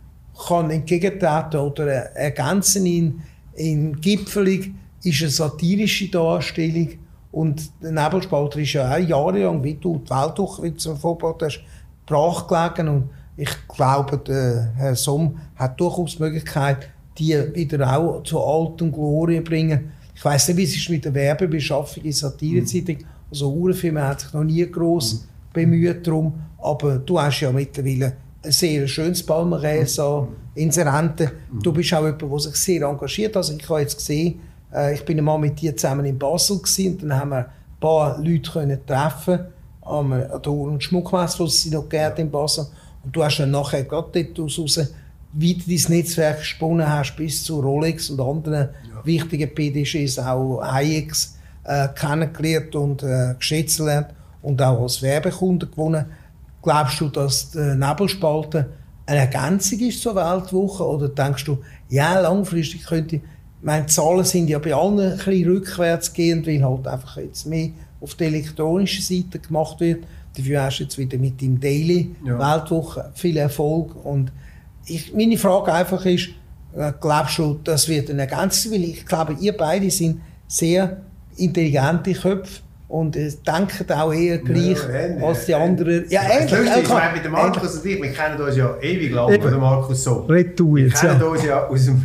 kann entgegentreten oder ergänzen in, in Gipfelung ist eine satirische Darstellung und der Nebelspalter ist ja auch jahrelang, wie du die Weltwoche, wie du Vorbild hast, brach gelegen und ich glaube, der Herr Somm hat durchaus die Möglichkeit, die wieder auch zu altem Glorie zu bringen. Ich weiß nicht, wie es ist mit der Werbebeschaffung in Satirezeitung. Also Uhrenfilme hat sich noch nie groß mhm. bemüht darum, aber du hast ja mittlerweile ein sehr schönes Palmares an Inserenten. Du bist auch jemand, der sich sehr engagiert. Also ich habe jetzt gesehen, äh, ich bin einmal mit dir zusammen in Basel gewesen, und dann haben wir ein paar Leute können treffen am Ton- und Schmuckmesse, was sie noch gegeben in Basel. Und du hast dann nachher gerade dort raus weiter dein Netzwerk gesponnen hast bis zu Rolex und anderen ja. wichtigen PDGs, auch IX äh, kennengelernt und äh, geschätzt gelernt und auch als Werbekunden gewonnen. Glaubst du, dass die Nebelspalte eine Ergänzung ist zur Weltwoche oder denkst du, ja, langfristig könnte meine Zahlen sind ja bei allen ein bisschen rückwärts gehend, weil halt einfach jetzt mehr auf der elektronischen Seite gemacht wird. Dafür hast du jetzt wieder mit dem Daily ja. Weltwoche viel Erfolg und ich, meine Frage einfach ist, äh, glaubst du, das wird eine Ergänzung? Weil ich glaube, ihr beide sind sehr intelligente Köpfe und äh, denken auch eher gleich ja, als die anderen. Ja, ähnlich. Lustig, ich meine, mit dem Markus und ich, wir kennen uns ja ewig lang, oder Markus so. Red du jetzt, Wir kennen uns ja aus dem,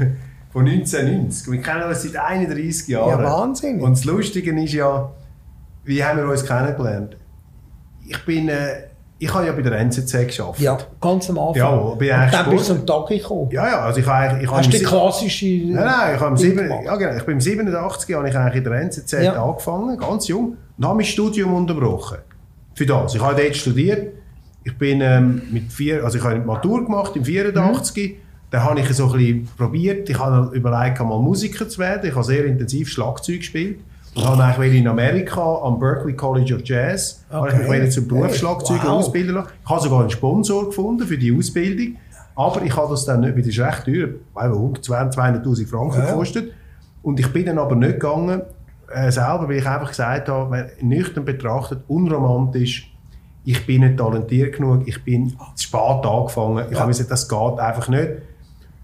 von 1990. Wir kennen uns seit 31 Jahren. Ja, Wahnsinn. Und das Lustige ist ja, wie haben wir uns kennengelernt? Ich bin... Äh, ich habe ja bei der NZZ geschafft. Ja, ganz am Anfang. Ja, bin und dann bist du am Tag gekommen. Ja, ja, also ich habe ich Hast du die klassische... Nein, nein, ich habe im 7, ja, genau, ich bin im 87 habe ich eigentlich in der NZZ ja. angefangen, ganz jung, und habe mein Studium unterbrochen. Für das. Ich habe dort studiert. Ich bin ähm, mit vier, also ich habe eine Matur gemacht im 84. Mhm. Dann habe ich so ein bisschen probiert. Ich habe überlegt, mal Musiker zu werden. Ich habe sehr intensiv Schlagzeug gespielt. Ich habe eigentlich in Amerika am Berkeley College of Jazz okay. ich mich zum Berufsschlagzeuger wow. ausbilden lassen. Ich habe sogar einen Sponsor gefunden für die Ausbildung. Aber ich habe das dann nicht, weil das ist recht teuer, weil 200'000 Franken ja. gekostet. Und ich bin dann aber nicht gegangen, äh, selber, weil ich einfach gesagt habe, nüchtern betrachtet, unromantisch, ich bin nicht talentiert genug, ich bin zu spät angefangen. Ich ja. habe gesagt, das geht einfach nicht.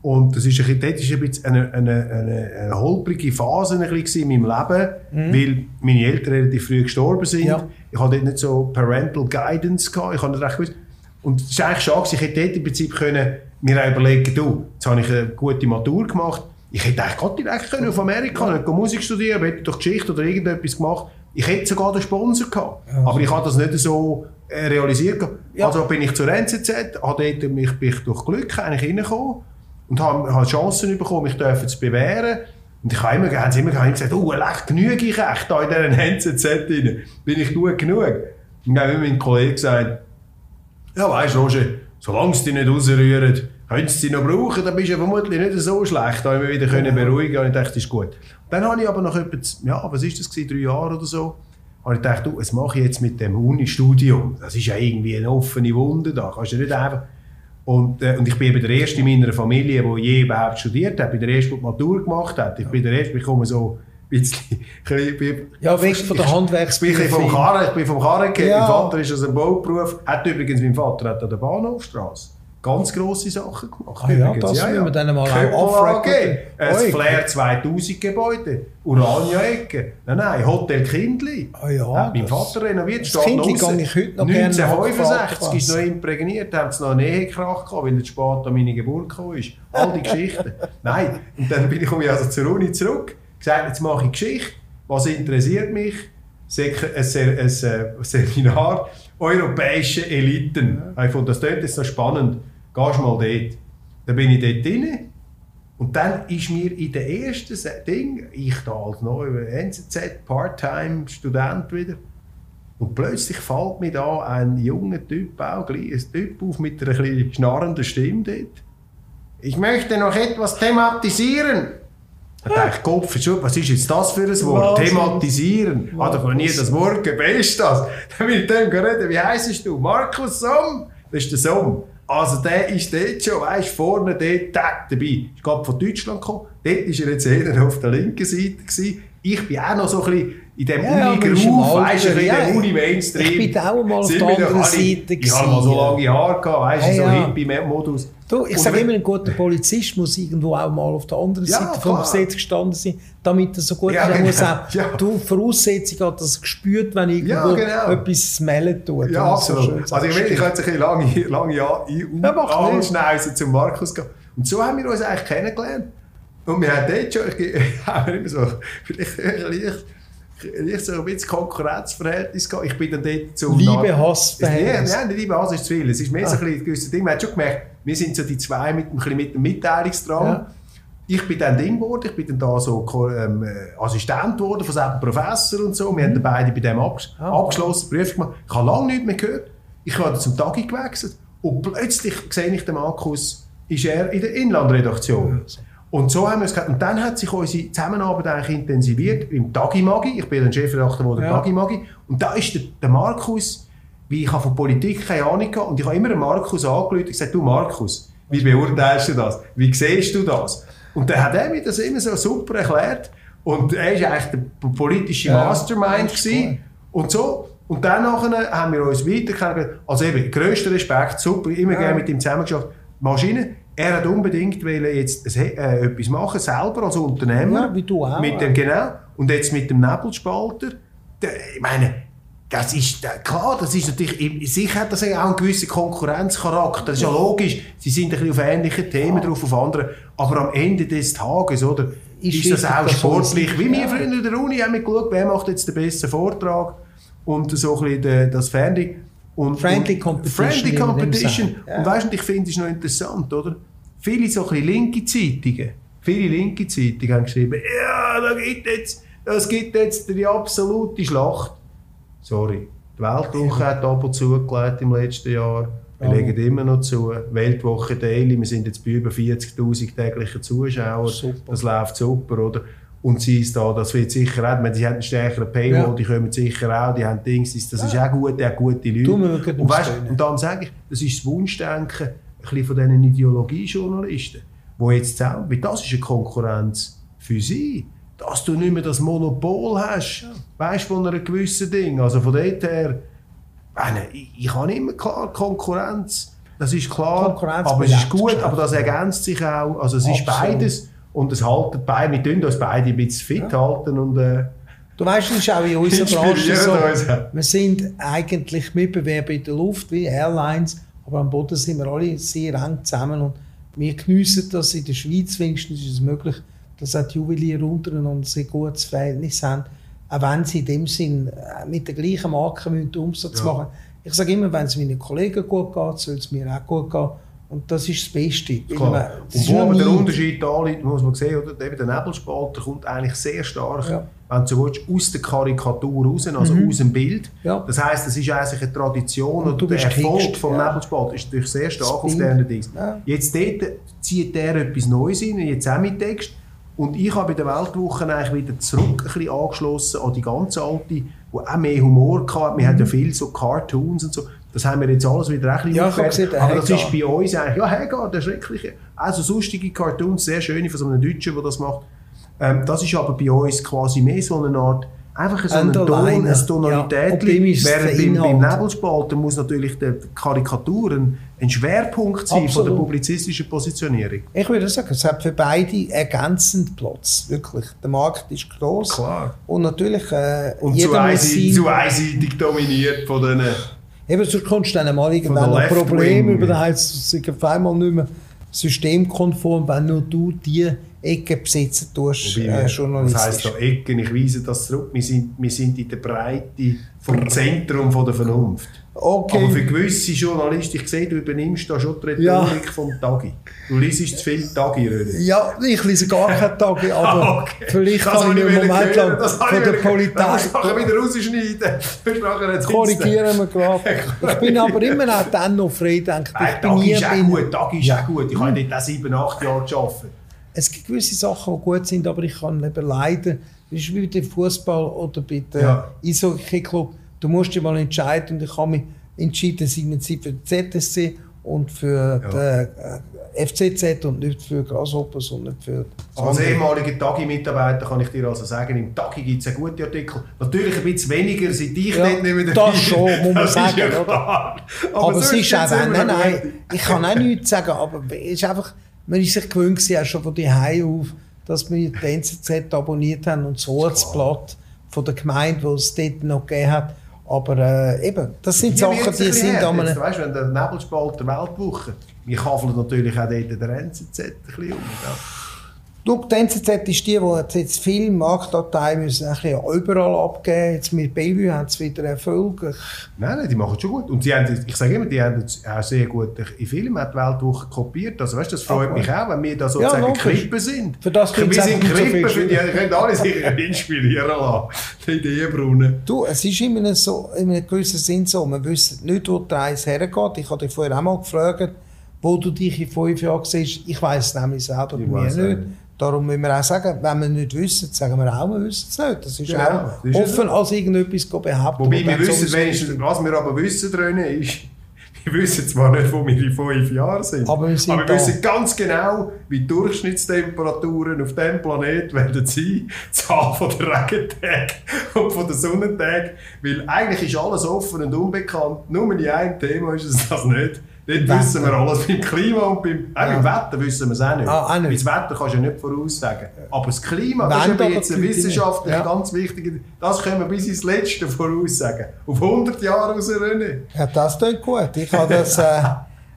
Und das ist ein, dort ist ein bisschen eine, eine, eine, eine holprige Phase ein bisschen in meinem Leben, mhm. weil meine Eltern relativ früh gestorben sind. Ja. Ich hatte dort nicht so Parental Guidance gehabt. Ich habe nicht recht gewusst. Und es ist eigentlich schade, ich hätte dort im Prinzip können mir auch überlegen, du, jetzt habe ich eine gute Matur gemacht. Ich hätte eigentlich gerade direkt können auf Amerika ja. nicht Musik studieren, hätte doch Geschichte oder irgendetwas gemacht. Ich hätte sogar den Sponsor gehabt. Ja. Aber ich habe das nicht so äh, realisiert. Ja. Also bin ich zur NZZ, habe dort mich, bin ich durch Glück eigentlich reingekommen und habe, habe Chancen bekommen, mich dürfen zu bewähren. Und ich habe immer, haben sie immer gesagt, oh, leck, genüge ich echt da in dieser NZZ rein? Bin ich gut genug? Und dann hat mein Kollege gesagt, ja, weisst Roger, solange sie dich nicht rausrühren, können sie dich noch brauchen, dann bist du vermutlich nicht so schlecht. Da habe ich mich wieder können beruhigen und ich dachte, das ist gut. Dann habe ich aber nach etwa, ja, was ist das gewesen, drei Jahre oder so, habe ich gedacht, du, was mache ich jetzt mit dem Uni-Studium? Das ist ja irgendwie eine offene Wunde da. Kannst du nicht einfach und, äh, und ich bin eben der Erste in meiner Familie, der je überhaupt studiert hat. Ich bin der Erste, der die Matur gemacht hat. Ich bin der Erste, ich komme so ein bisschen... ja, weg von der Handwerksberufe. Ich bin vom Karren, ich bin vom Karren ja. Mein Vater ist aus einem Bauberuf. Hat übrigens, mein Vater hat an der Bahnhofstrasse ganz grosse Sachen gemacht. Ah, ja, das ja, ja. wir dann mal auch ein Flair 2000 Gebäude, Urania-Ecke, nein, nein, Hotel Kindli. Ah, ja, hat mein Vater renoviert, das Kindli kann ich heute noch 1965 ist noch imprägniert, haben sie noch einen Ehekrach gehabt, weil er spät an meine Geburt gekommen ist. All die Geschichten. nein, und dann bin ich also zur Uni zurück, gesagt, jetzt mache ich Geschichte, was interessiert mich? Ein, ein, ein Seminar europäische Eliten. Ja. Ich fand, das klingt jetzt noch spannend gehst mal dort. Dann bin ich dort drin. Und dann ist mir in der ersten Ding, ich da als neuer NZZ, Part-Time Student wieder, und plötzlich fällt mir da ein junger Typ, auch ein Typ auf mit einer etwas schnarrenden Stimme dort. Ich möchte noch etwas thematisieren. Da dachte ich, Kopf, was ist jetzt das für ein Wort? Was? Thematisieren. Was? Hat doch nie das Wort, wer ist das? Dann bin ich dem geredet, wie heisst du? Markus Somm? Das ist der Somm. Also der ist dort schon, weißt vorne dort, dort dabei. Ist gerade von Deutschland gekommen. Dort war er jetzt eher auf der linken Seite. Gewesen. ich bin auch noch so ein bisschen in dem Ja, Uni-Groove, weißt du, in ja, dem. Uni-Mainstream. Ich bin auch mal auf der anderen Seite Ich habe mal so lange Haare gehabt, weißt du, Ja, so. Hippie-Modus. Du, ich sage immer, ein guter Polizist muss irgendwo auch mal auf der anderen Ja, Seite vom. Gesetz gestanden sein, damit er so gut Ja, ist. Er genau. muss auch Ja. du Voraussetzungen hat, dass er gespürt, wenn irgendwo Ja, genau. etwas smellen tut. Ja, so absolut. schön also ich will, ich ein bisschen lange, lange Jahre anschnauzen zum Markus gehen. Und so haben wir uns eigentlich kennengelernt. Und wir haben dort schon, ich, haben immer so, vielleicht leicht, leicht so ein bisschen Konkurrenzverhältnis gehabt. Ich bin dann dort zum... Liebe, Hass, Nein, nein, Liebe Hass ist zu viel. Es ist mehr so ein, ein gewisses Ding. Man hat schon gemerkt, wir sind so die zwei mit, ein mit dem Mitteilungsdrang. Ja. Ich bin dann Ding geworden, ich bin dann da so ähm, äh, Assistent geworden von selben Professor und so. Wir haben dann beide bei dem abges Ah. abgeschlossen, Prüfung gemacht. Ich habe lange nichts mehr gehört. Ich habe zum Tagi gewechselt und plötzlich sehe ich den Markus, ist er in der Inlandredaktion. Und so haben wir es gehabt. Und dann hat sich unsere Zusammenarbeit eigentlich intensiviert im Tagi-Magi. Ich bin dann Chefredakteur von der Ja. Tagi-Magi. Und da ist der, der Markus, wie ich habe von Politik keine Ahnung gehabt, und ich habe immer den Markus angerufen und gesagt, du Markus, wie beurteilst du das? Wie siehst du das? Und dann hat er mir das immer so super erklärt. Und er war eigentlich der politische Ja, Mastermind. cool. Und so. Und dann nachher haben wir uns weiter. Also eben, grösster Respekt, super, immer Ja. gerne mit ihm zusammengeschafft. Maschine. Er hat unbedingt jetzt äh, etwas machen, selber als Unternehmer. Ja, wie du auch. Mit dem, genau. Und jetzt mit dem Nebelspalter. Der, ich meine, das ist, klar, das ist natürlich, sicher hat das auch einen gewissen Konkurrenzcharakter. Das ist ja logisch. Sie sind ein bisschen auf ähnliche Themen drauf, auf andere. Aber am Ende des Tages, oder? Ist Ist, das auch sportlich? Wie wir Ja. früher in der Uni haben wir geschaut, wer macht jetzt den besten Vortrag? Und so ein bisschen das Fernsehen. Und, Friendly und, Competition, Friendly Competition. Ja. Und weißt du, ich finde es noch interessant, oder? Viele so ein linke Zeitungen, viele linke Zeitungen haben geschrieben, ja, da gibt jetzt, das gibt jetzt die absolute Schlacht. Sorry, die Weltwoche hat ab und zugelegt im letzten Jahr. Wir Ja. legen immer noch zu. Weltwoche Daily, wir sind jetzt bei über 40'000 täglichen Zuschauern. Super. Das läuft super, oder? Und sie ist da, das wird sicher auch, meine, sie haben einen stärkeren Paywall, Ja. die kommen sicher auch, die haben Dings, das ist auch gut, die haben gute Leute. Du, und, weißt, und dann sage ich, das ist das Wunschdenken ein bisschen von diesen Ideologiejournalisten, die jetzt sagen, weil das ist eine Konkurrenz für sie, dass du nicht mehr das Monopol hast, weißt von einem gewissen Ding. Also von dort her, ich, ich habe immer klar Konkurrenz, das ist klar, aber es ist gut, aber das ergänzt sich auch, also es ist Absolut. beides und es halten beide, wir tun uns beide ein bisschen fit halten und äh, Du weißt, es ist auch in unserer Branche so. Wir sind eigentlich Mitbewerber in der Luft wie Airlines, aber am Boden sind wir alle sehr eng zusammen und wir geniessen das in der Schweiz wenigstens ist es möglich, dass auch die Juweliere untereinander ein sehr gutes Verhältnis haben, auch wenn sie in dem Sinn äh, mit der gleichen Marke Umsatz Ja. machen. Ich sage immer, wenn es meinen Kollegen gut geht, soll es mir auch gut gehen. Und das ist das Beste. Man- Klar. Und wo der Neid. Unterschied da liegt, muss man sehen, oder? Eben der Nebelspalter kommt eigentlich sehr stark, Ja. wenn du so willst, aus der Karikatur raus, also Mhm. aus dem Bild. Ja. Das heisst, es ist eigentlich eine Tradition Und du der Erfolg gehixt, vom ja. Nebelspalter ist natürlich sehr stark auf Spin. diesen Dings. Ja. Jetzt dort zieht er etwas Neues rein, jetzt auch mit Text. Und ich habe bei der Weltwoche eigentlich wieder zurück ein bisschen angeschlossen an die ganz alte, die auch mehr Humor hatte. Wir haben ja viel so Cartoons und so. Das haben wir jetzt alles wieder ein bisschen. Ja, gesehen, Aber das ist bei uns eigentlich, ja, Hagar, der schreckliche. Also sonstige Cartoons, sehr schöne von so einem Deutschen, der das macht. Ähm, das ist aber bei uns quasi mehr so eine Art, einfach so ein Ton, eine Tonalität. Ja, während beim, beim Inhalt. Nebelspalter muss natürlich der Karikatur ein, ein Schwerpunkt sein von der Absolut. publizistischen Positionierung. Ich würde sagen, es hat für beide ergänzend Platz. Wirklich. Der Markt ist groß. Klar. Und natürlich, äh, Und zu jeder muss einseitig, zu einseitig dominiert von den... Eben, sonst kommst du dann mal irgendwann ein Problem über, dann heisst es auf einmal nicht mehr systemkonform, wenn nur du die Ecke besitzen tust, Wobei äh, journalistisch. heisst da Ecken? Ich weise das zurück. Wir sind, wir sind in der Breite vom Zentrum von der Vernunft. Okay. Aber für gewisse Journalisten, ich sehe, du übernimmst da schon die Rhetorik Ja. vom Tagi. Du liest zu viel Tagi, Rödi. Ja, ich lese gar keine Tage, aber Okay. vielleicht Das kann ich ich einen Moment hören, lang von ich der hören. Das nachher Polizei wieder rausschneiden. Korrigieren wir gerade. Ich bin aber immer auch dann noch freidenkt. Nein, Ich Tagi ist auch gut. Tagi ist auch gut. Ich habe dort auch sieben, acht Jahre gearbeitet. Es gibt gewisse Sachen, die gut sind, aber ich kann eben leiden. Das ist wie bei Fußball oder bei dem Ja. Eishockey-Club. Du musst dich mal entscheiden und ich habe mich entschieden seinerzeit für den ZSC und für ja. die äh, FCZ und nicht für Grasshoppers und nicht für Als ehemaliger Tagi-Mitarbeiter kann ich dir also sagen, im Tagi gibt es einen guten Artikel. Natürlich ein bisschen weniger, seit ich ja, nicht mehr dabei Das schon, muss man sagen. Ja aber, aber es ist auch, nein, nein, ich kann auch nichts sagen, aber es ist einfach, man ist sich gewöhnt gewesen, schon von die auf, dass wir die NZZ abonniert haben und das Ortsblatt von der Gemeinde, wo es dort noch gegeben hat, aber äh, eben, das sind Sachen, die sind an einem... Weißt du, wenn der Nebelspalt der Weltwoche, wir kafeln natürlich auch dort der NZZ ein bisschen um. Ja. Du, die NZZ ist die, die jetzt viele Marktanteile müssen ein bisschen überall abgeben Jetzt mit Bellevue haben sie wieder Erfolg. Nein, nein, die machen es schon gut. Und sie haben, ich sage immer, die haben auch sehr gut in Filmen die Weltwoche kopiert. Also weißt, das freut Ach, mich auch, wenn wir da sozusagen ja, Krippen sind. Für das wir sind Krippen, so für die können alle sich inspirieren lassen. Die Ideenbrunnen. Du, es ist immer so, in einem gewissen Sinn so, wir wissen nicht, wo die Reise hergeht. Ich habe dich vorher auch mal gefragt, wo du dich in fünf Jahren siehst. Ich weiß es nämlich selber bei mir nicht. Darum müssen wir auch sagen, wenn wir nicht wissen, sagen wir auch, wir wissen es nicht. Das ist genau, auch ist offen so. als irgendetwas behaupten. Wobei wir wissen wenigstens, was wir aber wissen drin ist, wir wissen zwar nicht, wo wir in fünf Jahren sind, aber wir, sind aber wir wissen ganz genau, wie die Durchschnittstemperaturen auf diesem Planet werden sein, die Zahl von der Regentage und von der Sonnentage, weil eigentlich ist alles offen und unbekannt, nur in einem Thema ist es das nicht. Dort wissen wir alles. Beim Klima und beim, auch beim Wetter wissen wir es auch nicht. Ah, auch nicht. Das Wetter kannst du ja nicht voraussagen. Aber das Klima, das ist jetzt eine wissenschaftlich ja. ganz wichtige, das können wir bis ins Letzte voraussagen. Auf 100 Jahre raus, René. Ja, das tut gut. Ich habe das, äh,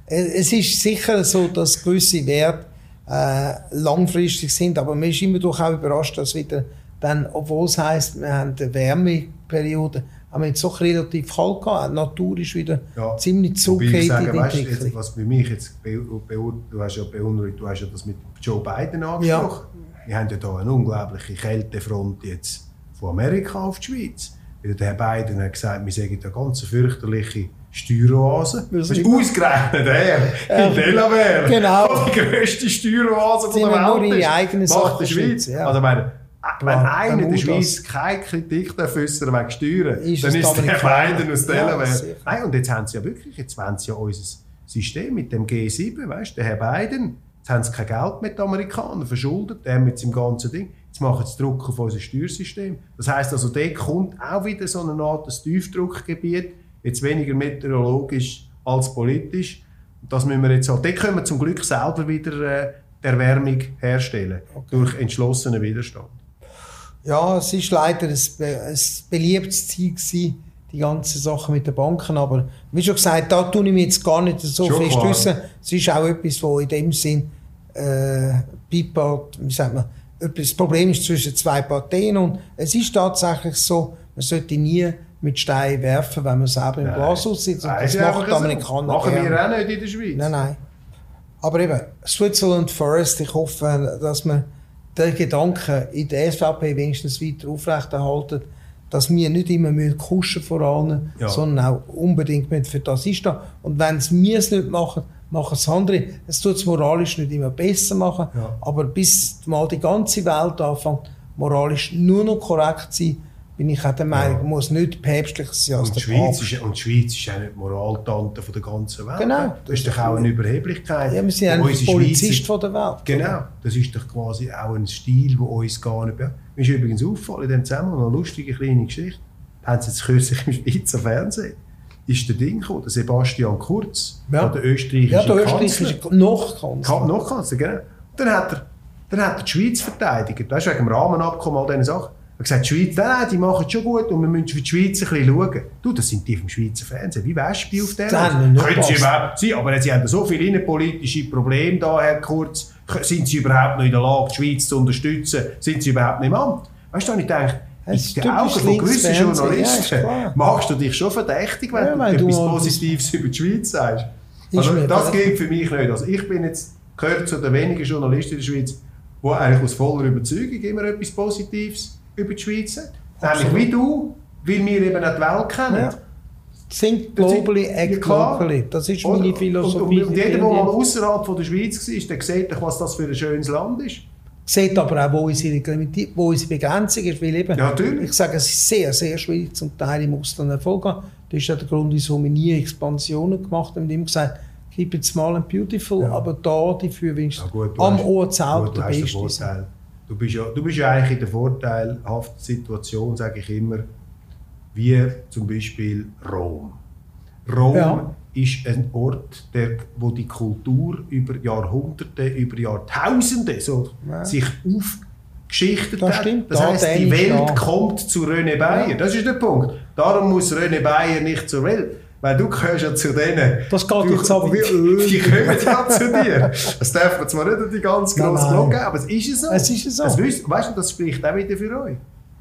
es ist sicher so, dass gewisse Werte äh, langfristig sind, aber man ist immer doch auch überrascht, dass wieder dann, obwohl es heisst, wir haben eine Wärmeperiode, haben wir jetzt doch relativ kalt gehabt. Die Natur ist wieder ja. ziemlich zurückgekehrt weißt, Was bei mich jetzt, du hast ja beunruhigt, du hast ja das mit Joe Biden angesprochen. Ja. Wir haben ja hier eine unglaubliche Kältefront jetzt von Amerika auf die Schweiz. Weil der Herr Biden hat gesagt, wir sagen eine ganz fürchterliche Steueroase. Das ist ausgerechnet er in Delaware. Genau. Die grösste Steueroase von der Welt. Nur ihre eigene Sache. Schweiz. Ja. Also meine, wenn einer in der Schweiz keine Kritik darf äußern wegen Steuern, ist dann ist der Biden aus Delaware. Ja, Nein, und jetzt haben sie ja wirklich, jetzt wollen sie ja unser System mit dem G7, weißt der Herr Biden, jetzt haben sie kein Geld mit den Amerikanern verschuldet, der mit seinem ganzen Ding. Jetzt machen sie Druck auf unser Steuersystem. Das heisst also, dort kommt auch wieder so eine Art Tiefdruckgebiet, jetzt weniger meteorologisch als politisch. Und das müssen wir jetzt halt, dort können wir zum Glück selber wieder äh, die Erwärmung herstellen, okay. durch entschlossenen Widerstand. Ja, es ist leider ein, ein beliebtes Ziel gewesen, die ganze Sache mit den Banken. Aber wie schon gesagt, da tue ich mich jetzt gar nicht so schon fest wissen. Es ist auch etwas, wo in dem Sinn äh, Bipart, wie sagt man, das Problem ist zwischen zwei Parteien und es ist tatsächlich so, man sollte nie mit Steinen werfen, wenn man selber im Glashaus sitzt. Und das macht die Amerikaner Machen gerne. wir auch nicht in der Schweiz. Nein, nein. Aber eben, Switzerland First, ich hoffe, dass man den Gedanken in der SVP wenigstens weiter aufrechterhalten, dass wir nicht immer kuschen vor allen, ja. sondern auch unbedingt mit für das ist da. Und wenn wir es nicht machen, machen es andere. Es tut es moralisch nicht immer besser machen, ja. aber bis mal die ganze Welt anfängt, moralisch nur noch korrekt zu sein, bin ich auch der Meinung, ja. muss nicht päpstlicher sein als und der Schweiz Ist, und die Schweiz ist auch nicht Moraltante von der ganzen Welt. Genau. Das ist doch auch eine Überheblichkeit. Ja, wir sind ein Polizist von der Welt. Genau. Das ist doch quasi auch ein Stil, der uns gar nicht... Mir ist übrigens auffallen, in dem Zusammenhang eine lustige kleine Geschichte. Haben Sie jetzt kürzlich im Schweizer Fernsehen ist der Ding gekommen, der Sebastian Kurz, ja. der österreichische Ja, der österreichische noch Kanzler. Noch Kanzler, genau. Dann hat er, dann hat er die Schweiz verteidigt, weißt du, wegen dem Rahmenabkommen, all diese Sachen. Er hat gesagt, die Schweiz, nein, die machen es schon gut und wir müssen für die Schweiz ein bisschen schauen. Du, das sind die vom Schweizer Fernsehen. Wie Wespe auf der Können sie überhaupt sein, aber sie haben so viele innenpolitische Probleme da, Herr Kurz. Sind sie überhaupt noch in der Lage, die Schweiz zu unterstützen? Sind sie überhaupt nicht im Amt? Weißt du, ich denke, in den Augen von gewissen Journalisten ja, machst du dich schon verdächtig, wenn ja, du etwas Positives über die Schweiz sagst. Also, das gilt für mich nicht. Also ich bin jetzt, gehört zu den wenigen Journalisten in der Schweiz, die eigentlich aus voller Überzeugung immer etwas Positives über die Schweiz Nämlich wie du, weil wir eben nicht die Welt kennen. Ja. Think globally, act locally. Das ist meine und, Philosophie. Und, und, jeder, der mal außerhalb der Schweiz war, der sieht, was das für ein schönes Land ist. Sieht aber auch, wo unsere, wo unsere Begrenzung ist. Weil eben, ja, natürlich. Ich sage, es ist sehr, sehr schwierig, zum Teil im Ausland Erfolg haben. Das ist ja der Grund, wieso wir nie Expansionen gemacht haben. Wir haben immer gesagt, keep it small and beautiful, Ja. aber da dafür willst Ja, gut, am Ort du der Beste sein. Du bist, ja, du bist ja eigentlich in der vorteilhaften Situation, sage ich immer, wie zum Beispiel Rom. Rom Ja. ist ein Ort, der, wo die Kultur über Jahrhunderte, über Jahrtausende so Ja. sich aufgeschichtet Das hat. das da heißt, die Welt kommt zu René Bayer. Das ist der Punkt. Darum muss René Bayer nicht zur Welt. Weil du gehörst ja zu denen. Das geht du, jetzt aber. Die kommen ja zu dir. Das darf man zwar nicht an die ganz grosse. Glocke geben, aber es ist so. Es ist so. Das wisst, weißt du, das spricht auch wieder für euch.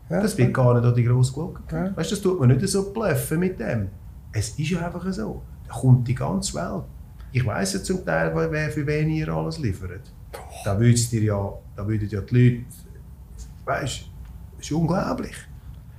Ja. Das wird gar nicht an die grosse Glocke Ja. Weißt du, das tut man nicht so bluffen mit dem. Es ist ja einfach so. Da kommt die ganze Welt. Ich weiss ja zum Teil, wer für wen ihr alles liefert. Da würdet dir ja, da würden ja die Leute, weißt du, das ist unglaublich.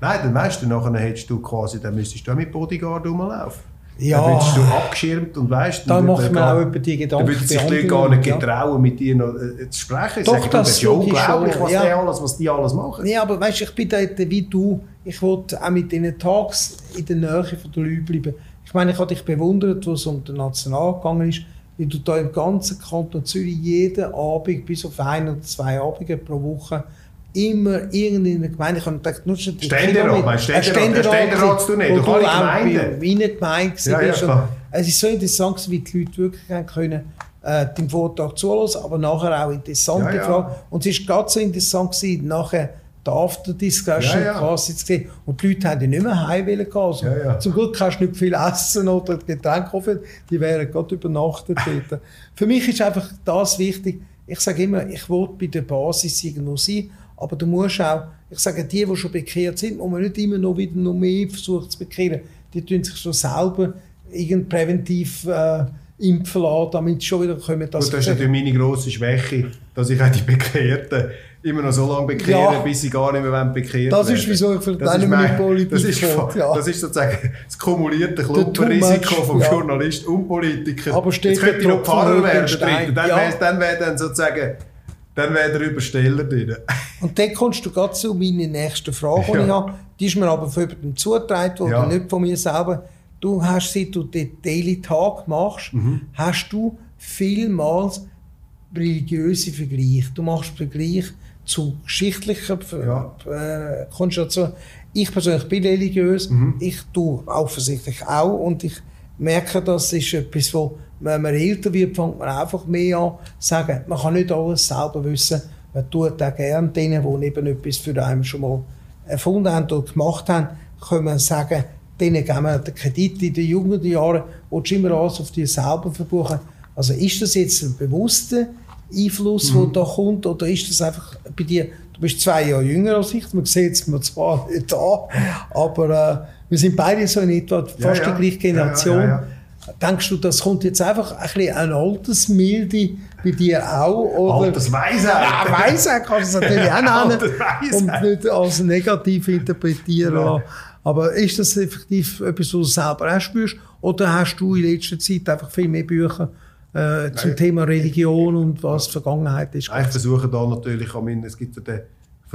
Nein, dann weißt du, nachher hättest du quasi, dann müsstest du auch mit Bodyguard rumlaufen. Ja. Dann würdest du abgeschirmt und weißt Da dann macht man auch über die Gedanken Dann würden sich die Leute gar nicht ja. getrauen, mit dir noch äh, zu sprechen. Doch, du, das ist ja unglaublich, was, ja. die alles, was die alles machen. Nee, aber weißt, ich bin da wie du. Ich wollte auch mit diesen Tags in der Nähe von den Leuten bleiben. Ich meine, ich habe dich bewundert, was um den National gegangen ist, wie du da im ganzen Kanton Zürich jeden Abend, bis auf ein oder zwei Abende pro Woche, immer irgendeine Gemeinde, ich habe gedacht, nur schon die Ständerat, meinst Ein Ständerat? Der Ständerat du nicht, du alle Gemeinden. bei meiner Gemeinde Ja, ja, es ist so interessant, wie die Leute wirklich können, äh, den Vortrag zuhören, aber nachher auch interessante Ja, ja. Fragen. Und es war gerade so interessant, gewesen, nachher die After-Discussion Ja, ja. quasi zu sehen. Und die Leute haben ja nicht mehr heim wollen gehen. Also, Ja, ja. Zum Glück kannst du nicht viel essen oder Getränke kaufen, die wären gerade übernachtet dort. Für mich ist einfach das wichtig. Ich sage immer, ich will bei der Basis irgendwo sein, aber du musst auch, ich sage, die, die schon bekehrt sind, muss man nicht immer noch wieder noch mehr versuchen zu bekehren. Die tun sich schon selber irgend präventiv äh, impfen lassen, damit sie schon wieder kommen. Gut, das ist natürlich meine grosse Schwäche, dass ich auch die Bekehrten immer noch so lange bekehre, Ja. bis sie gar nicht mehr bekehrt Das ist, werden. wieso ich Das ist nicht mehr mein- in Politik das ist, ja. das ist sozusagen das kumulierte Klumpenrisiko vom ja. Journalist und Politiker. Aber steht Jetzt könnte ich noch Pfarrer werden. Dann Ja. wäre dann wär dann sozusagen dann wäre der Übersteller drin. Und dann kommst du gerade zu meiner nächsten Frage, die Ja. ich habe. Die ist mir aber von jemandem zugetragen worden, Ja. nicht von mir selber. Du hast, seit du den Daily Tag machst, Mhm. hast du vielmals religiöse Vergleiche. Du machst Vergleich zu geschichtlichen Ja. äh, Konstellationen. Ich persönlich bin religiös, Mhm. ich tue offensichtlich auch und ich merke, das ist etwas, wo, wenn man älter wird, fängt man einfach mehr an zu sagen, man kann nicht alles selber wissen. Man tut auch gerne denen, die eben etwas für einen schon mal erfunden haben oder gemacht haben, können wir sagen, denen geben wir den Kredit in den jungen Jahren, willst du immer alles auf dich selber verbuchen. Also ist das jetzt ein bewusster Einfluss, der da kommt, oder ist das einfach bei dir, du bist zwei Jahre jünger als ich, man sieht es mir zwar nicht an, aber äh, wir sind beide so in etwa fast ja. die gleiche Generation. Ja, ja, Denkst du, das kommt jetzt einfach ein bisschen eine Altersmilde bei dir auch? Oder? Altersweisheit. Ja, Weisheit kannst du es natürlich auch nennen und nicht als negativ interpretieren lassen. Aber ist das effektiv etwas, was du selber auch spürst? Oder hast du in letzter Zeit einfach viel mehr Bücher äh, zum Nein. Thema Religion und was Vergangenheit ist? Nein, ich versuche da natürlich an es gibt ja den,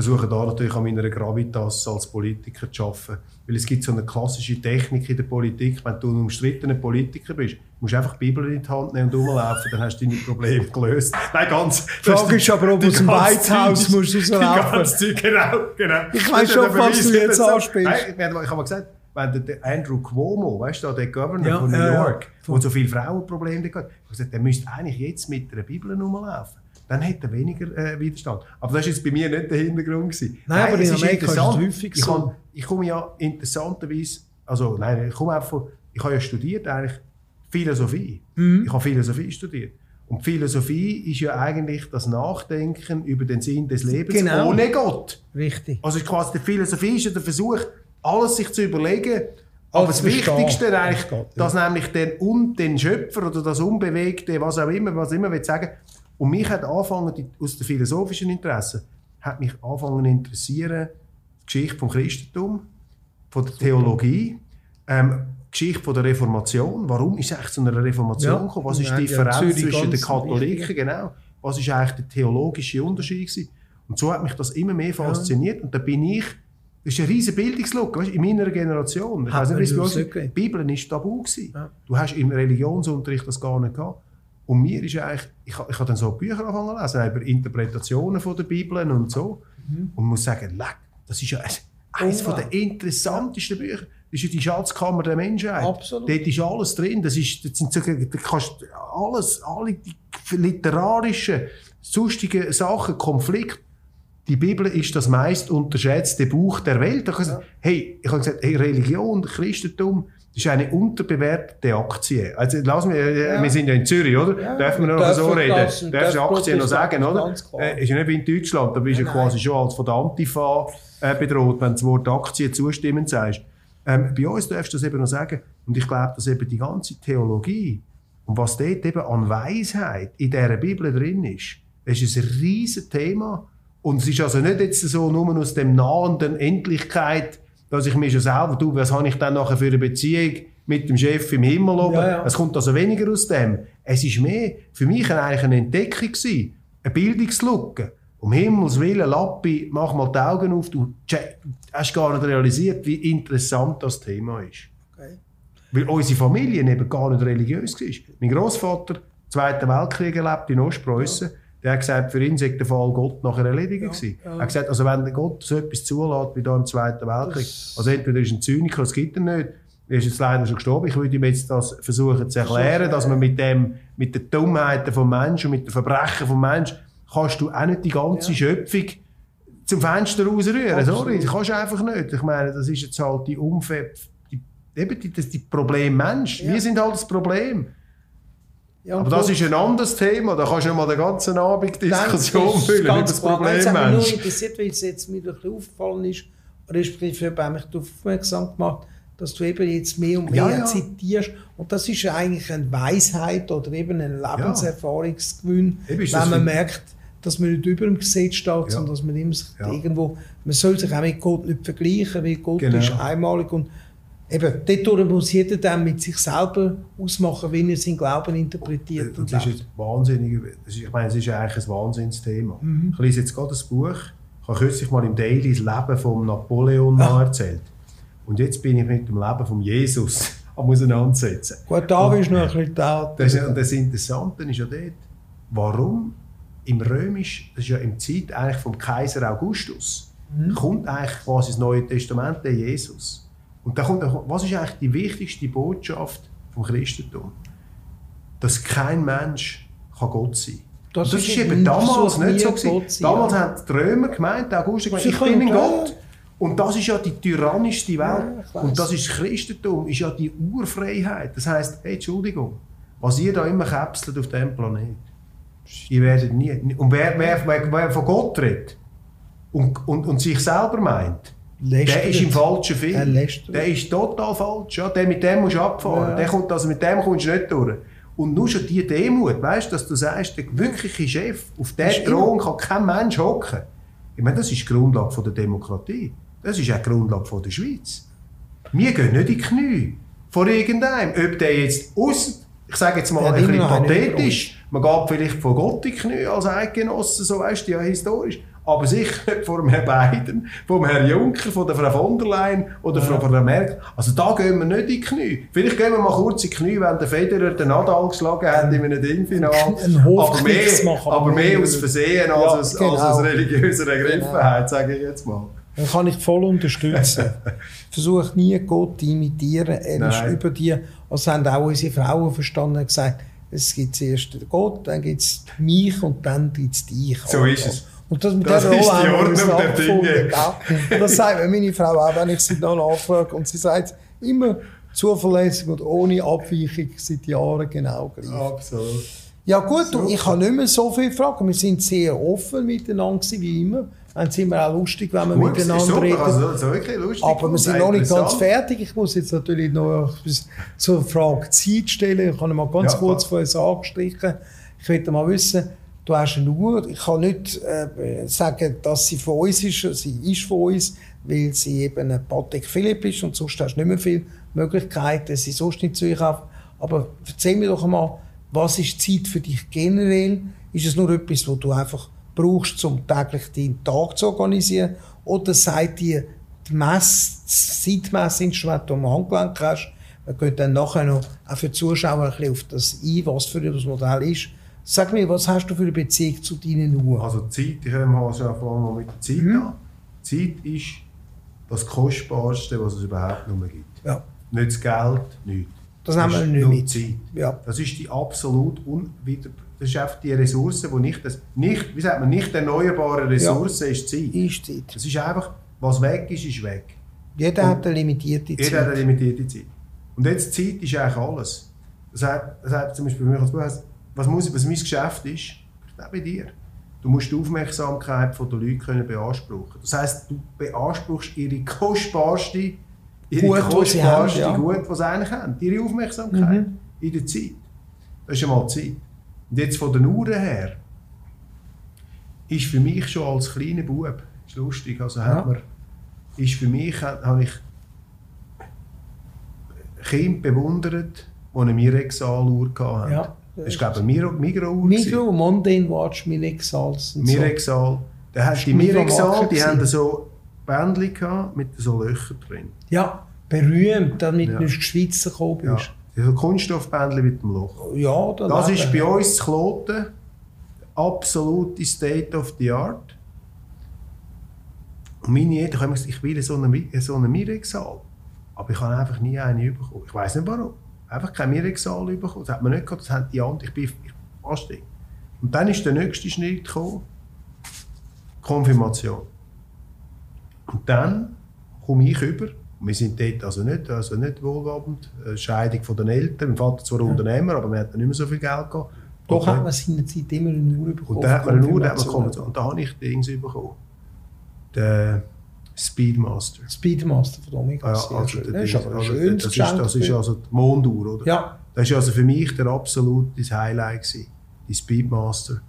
versuche da natürlich an meiner Gravitas als Politiker zu arbeiten. Weil es gibt so eine klassische Technik in der Politik, wenn du ein umstrittener Politiker bist, musst du einfach die Bibel in die Hand nehmen und rumlaufen, dann hast du deine Probleme gelöst. Nein, ganz. Die Frage ist aber, ob aus dem White House musst du rauslaufen. genau, genau. Ich weiss Das schon, was du jetzt anspielst. Nein, ich habe mal gesagt, wenn der- Andrew Cuomo, weißt du, der Governor Ja, von New ja, ja. York, wo so viele Frauenprobleme hat, der müsste eigentlich jetzt mit einer Bibel rumlaufen. Dann hätte er weniger äh, Widerstand. Aber das war jetzt bei mir nicht der Hintergrund. Gewesen. Nein, aber in es Amerika ist es interessant. häufig ich so. Kann, ich komme ja interessanterweise, also nein, ich komme einfach von, ich habe ja studiert eigentlich Philosophie. Mhm. Ich habe Philosophie studiert. Und Philosophie ist ja eigentlich das Nachdenken über den Sinn des Lebens Genau. ohne Gott. Richtig. Also quasi die Philosophie ist ja der Versuch, alles sich zu überlegen. Aber das Wichtigste eigentlich, dass nämlich den, den Schöpfer oder das Unbewegte, was auch immer, was immer will sagen. Und mich hat angefangen, aus den philosophischen Interessen, hat mich angefangen zu interessieren, die Geschichte vom Christentum, von der Theologie, ähm, die Geschichte von der Reformation. Warum ist es eigentlich zu einer Reformation Ja, gekommen? Was ist ja, die ja, Differenz Zürich zwischen den Katholiken? wichtig. Genau. Was ist eigentlich der theologische Unterschied gewesen? Und so hat mich das immer mehr fasziniert. Und da bin ich Das ist eine riesige Bildungslücke, weißt, in meiner Generation. Ich weiss nicht, wie es Bibel war tabu. Gewesen. Ja. Du hast im Religionsunterricht das gar nicht gehabt. Und mir ist eigentlich, ich, ich habe dann so Bücher angefangen zu lesen, über Interpretationen von der Bibel und so. Und muss sagen, leck, das ist ja eines der interessantesten Bücher. Das ist ja die Schatzkammer der Menschheit. Absolut. Dort ist alles drin. Das ist, das sind da kannst alles, alle die literarischen, sonstigen Sachen, Konflikte. Die Bibel ist das meist unterschätzte Buch der Welt. Da sagen, Hey, ich habe gesagt, hey, Religion, Christentum, das ist eine unterbewertete Aktie. Also, lass mich, äh, Ja. wir sind ja in Zürich, oder? Ja, Dürfen wir noch so reden? Darfst du Aktien noch sagen, oder? Äh, ist ja nicht wie in Deutschland, da bist du Nein, quasi nein. schon als von der Antifa äh, bedroht, wenn du das Wort Aktie zustimmend sagst. Ähm, bei uns darfst du das eben noch sagen. Und ich glaube, dass eben die ganze Theologie und was dort eben an Weisheit in dieser Bibel drin ist, das ist ein riesen Thema. Und es ist also nicht jetzt so nur aus dem nahenden Endlichkeit, dass ich mir schon selber, du, was habe ich dann nachher für eine Beziehung mit dem Chef im Himmel oben? Ja, ja. Es kommt also weniger aus dem. Es ist mehr für mich eigentlich eine Entdeckung gewesen, eine Bildungslücke. Um Himmels Willen, Lappi, mach mal die Augen auf, du hast gar nicht realisiert, wie interessant das Thema ist. Okay. Weil unsere Familie eben gar nicht religiös war. Mein Großvater, Zweiten Weltkrieg erlebt in Ostpreußen, der hat gesagt, für ihn sei der Fall Gott nachher erledigt gewesen. ja. Er hat gesagt, also wenn Gott so etwas zulässt wie da im Zweiten Weltkrieg, Das- also entweder ist ein Zyniker, das gibt er nicht, er ist jetzt leider schon gestorben. Ich würde ihm jetzt das versuchen zu erklären, dass man mit dem, mit den Dummheiten vom Menschen und mit den Verbrechen vom Menschen, kannst du auch nicht die ganze Ja. Schöpfung zum Fenster rausrühren. Sorry, das kannst du einfach nicht. Ich meine, das ist jetzt halt die Umfeld, die, eben die, das, die Problem Mensch. Ja. Wir sind halt das Problem. Ja, Aber das ist ein anderes Thema. Da kannst du mal den ganzen Abend Diskussion führen über das. Problem Jetzt hat mich nur interessiert, weil es jetzt mir ein bisschen aufgefallen ist, respektive habe mich darauf aufmerksam gemacht, dass du eben jetzt mehr und mehr Ja, ja. zitierst. Und das ist ja eigentlich eine Weisheit oder eben ein Lebenserfahrungsgewinn, wenn man merkt, dass man nicht über dem Gesetz steht, sondern dass man immer irgendwo, man soll sich auch mit Gott nicht vergleichen, weil Gott Genau. ist einmalig und eben, dort muss jeder dann mit sich selber ausmachen, wie er seinen Glauben interpretiert. Das Und ist wahnsinnig. das ist- Ich meine, es ist ja eigentlich ein Wahnsinnsthema. Mhm. Ich lese jetzt gerade ein Buch. Ich habe kürzlich mal im Daily das Leben von Napoleon Ja. erzählt. Und jetzt bin ich mit dem Leben von Jesus am auseinandersetzen. Gut, da ist noch ein bisschen da. Das, das Interessante ist ja dort, warum im Römisch, das ist ja im Zeit eigentlich vom Kaiser Augustus, Mhm. kommt eigentlich quasi das Neue Testament, der Jesus. Und da kommt, was ist eigentlich die wichtigste Botschaft vom Christentum? Dass kein Mensch kann Gott sein kann. Das Das, ist ist eben damals versucht nicht so. Gewesen. Damals ja. haben die Römer gemeint, Augustus gemeint, Sie ich bin ein Gott. Und das ist ja die tyrannischste Welt. Ja, und das ist das Christentum, ist ja die Urfreiheit. Das heisst, hey, Entschuldigung, was ihr da immer käpselt auf diesem Planet, ihr werdet nie. Und wer, wer, wer, wer von Gott redet und, und, und sich selber meint, der Lästert. ist im falschen Film. Der ist total falsch. Ja, der, mit dem musst du abfahren. Ja. Der kommt, also mit dem kommst du nicht durch. Und nur schon die Demut, weißt, dass du sagst, der wirkliche Chef, auf immer- Thron kann kein Mensch hocken. Ich meine, das ist die Grundlage von der Demokratie. Das ist auch die Grundlage von der Schweiz. Wir gehen nicht in die Knie vor irgendeinem. Ob der jetzt aus, ich sage jetzt mal Ja, ein bisschen pathetisch, man geht vielleicht von Gott in die Knie als Eidgenosse, so weißt du, ja historisch. Aber sicher vor dem Herrn Biden, vom Herrn Juncker, von der Frau von der Leyen oder von Frau Merkel. Also da gehen wir nicht in die Knie. Vielleicht gehen wir mal kurz in die Knie, wenn der Federer den Nadal geschlagen hat in einem Dingfinal. Einen aber mehr, machen. aber mehr aus Versehen als, Ja, aus, genau. als aus religiöser Ergriffenheit, sage ich jetzt mal. Den kann ich voll unterstützen. Versuch nie Gott zu imitieren. Er ist Nein. über die, also haben auch unsere Frauen verstanden und gesagt, es gibt zuerst Gott, dann gibt es mich und dann gibt es dich. So ist es. Und das, mit Das die Rolle haben wir Ordnung der gell? Und das sagt mir meine Frau auch, wenn ich sie dann nachfrage. Und sie sagt immer zuverlässig und ohne Abweichung seit Jahren genau gleich. Absolut. Ja gut, du, ich habe nicht mehr so viele Fragen. Wir sind sehr offen miteinander wie immer. Dann sind wir auch lustig, wenn wir ist miteinander super, reden. also, so wirklich lustig. Aber wir sind noch nicht ganz fertig. Ich muss jetzt natürlich noch etwas zur Frage Zeit stellen. Ich habe mal ganz Ja, kurz uns angestrichen. Ich möchte mal wissen, du hast eine Uhr. Ich kann nicht äh, sagen, dass sie von uns ist. Sie ist von uns, weil sie eben ein Patek Philipp ist und sonst hast du nicht mehr viele Möglichkeiten, sie sonst nicht zu einkaufen. Aber erzähl mir doch einmal, was ist Zeit für dich generell? Ist es nur etwas, wo du einfach brauchst, um täglich deinen Tag zu organisieren? Oder sagt dir die Mess, das Zeitmessinstrument, das du am Handgelenk hast. Man könnte dann nachher noch auch für die Zuschauer ein bisschen auf das ein, was für das Modell ist. Sag mir, was hast du für eine Beziehung zu deinen Uhren? Also Zeit, ich fange mal mit der Zeit Mhm. an. Zeit ist das Kostbarste, was es überhaupt nur gibt. Ja, Nicht das Geld, nichts. das nehmen wir nicht mit. Zeit. Ja. Das ist die absolut unwider... Das ist einfach die Ressource, die nicht... Das, nicht wie sagt man, nicht erneuerbare Ressource ist Zeit. Ist Zeit. Das ist einfach, was weg ist, ist weg. Jeder hat eine limitierte Zeit. Jeder hat eine limitierte Zeit. Und jetzt Zeit ist eigentlich alles. Das heißt, das heißt zum Beispiel bei mir als Buch, was, muss, was mein Geschäft ist, auch bei dir. Du musst die Aufmerksamkeit der Leute können beanspruchen. Das heißt, du beanspruchst ihre kostbarste, ihre Gut, was sie haben, kostbarste ja. Gut, was sie eigentlich haben. Ihre Aufmerksamkeit Mhm. in der Zeit. Das ist einmal Zeit. Und jetzt von den Uhren her, ist für mich schon als kleiner Bub, ist lustig, also hat Ja. man, ist für mich, habe ich Kinder bewundert, die eine Mirexal-Uhr hatten. Ja. Das ist, glaube ich, eine Miro- Migro-Uhr. Migro, Mondane Watch, so. Mirexal. Der hat die Mirexal, die haben so Bändchen gehabt mit so Löchern drin. Ja, berühmt, damit Ja. du ins Schweizer gekommen Ja. bist. So Kunststoffbändchen mit dem Loch. Ja, da Das leben. ist bei uns zu Kloten absolute State of the Art. Und meine Eltern haben gesagt, ich will so eine, so eine Mirexal. Aber ich habe einfach nie eine bekommen. Ich weiß nicht warum. Einfach keine Mirexal bekommen. Das hat man nicht gehabt, das haben die anderen. Ich bin fast. Und dann ist der nächste Schritt gekommen. Konfirmation. Und dann komme ich über. Wir sind dort also nicht, also nicht wohlhabend. Äh, Scheidung von den Eltern. Mein Vater zwar Unternehmer, aber wir hatten nicht mehr so viel Geld gehabt. Doch Okay. hat man seinerzeit immer eine Uhr bekommen. Und dann hat man eine Uhr, dann hat man Konfirmation. Und da habe ich Dings bekommen. Den Speedmaster. Speedmaster von Omega. Ja, also schön. der Das ist aber also das, ist, das ist also die Monduhr, oder? Ja, Das ist also für mich der absolute Highlight gewesen. Die Speedmaster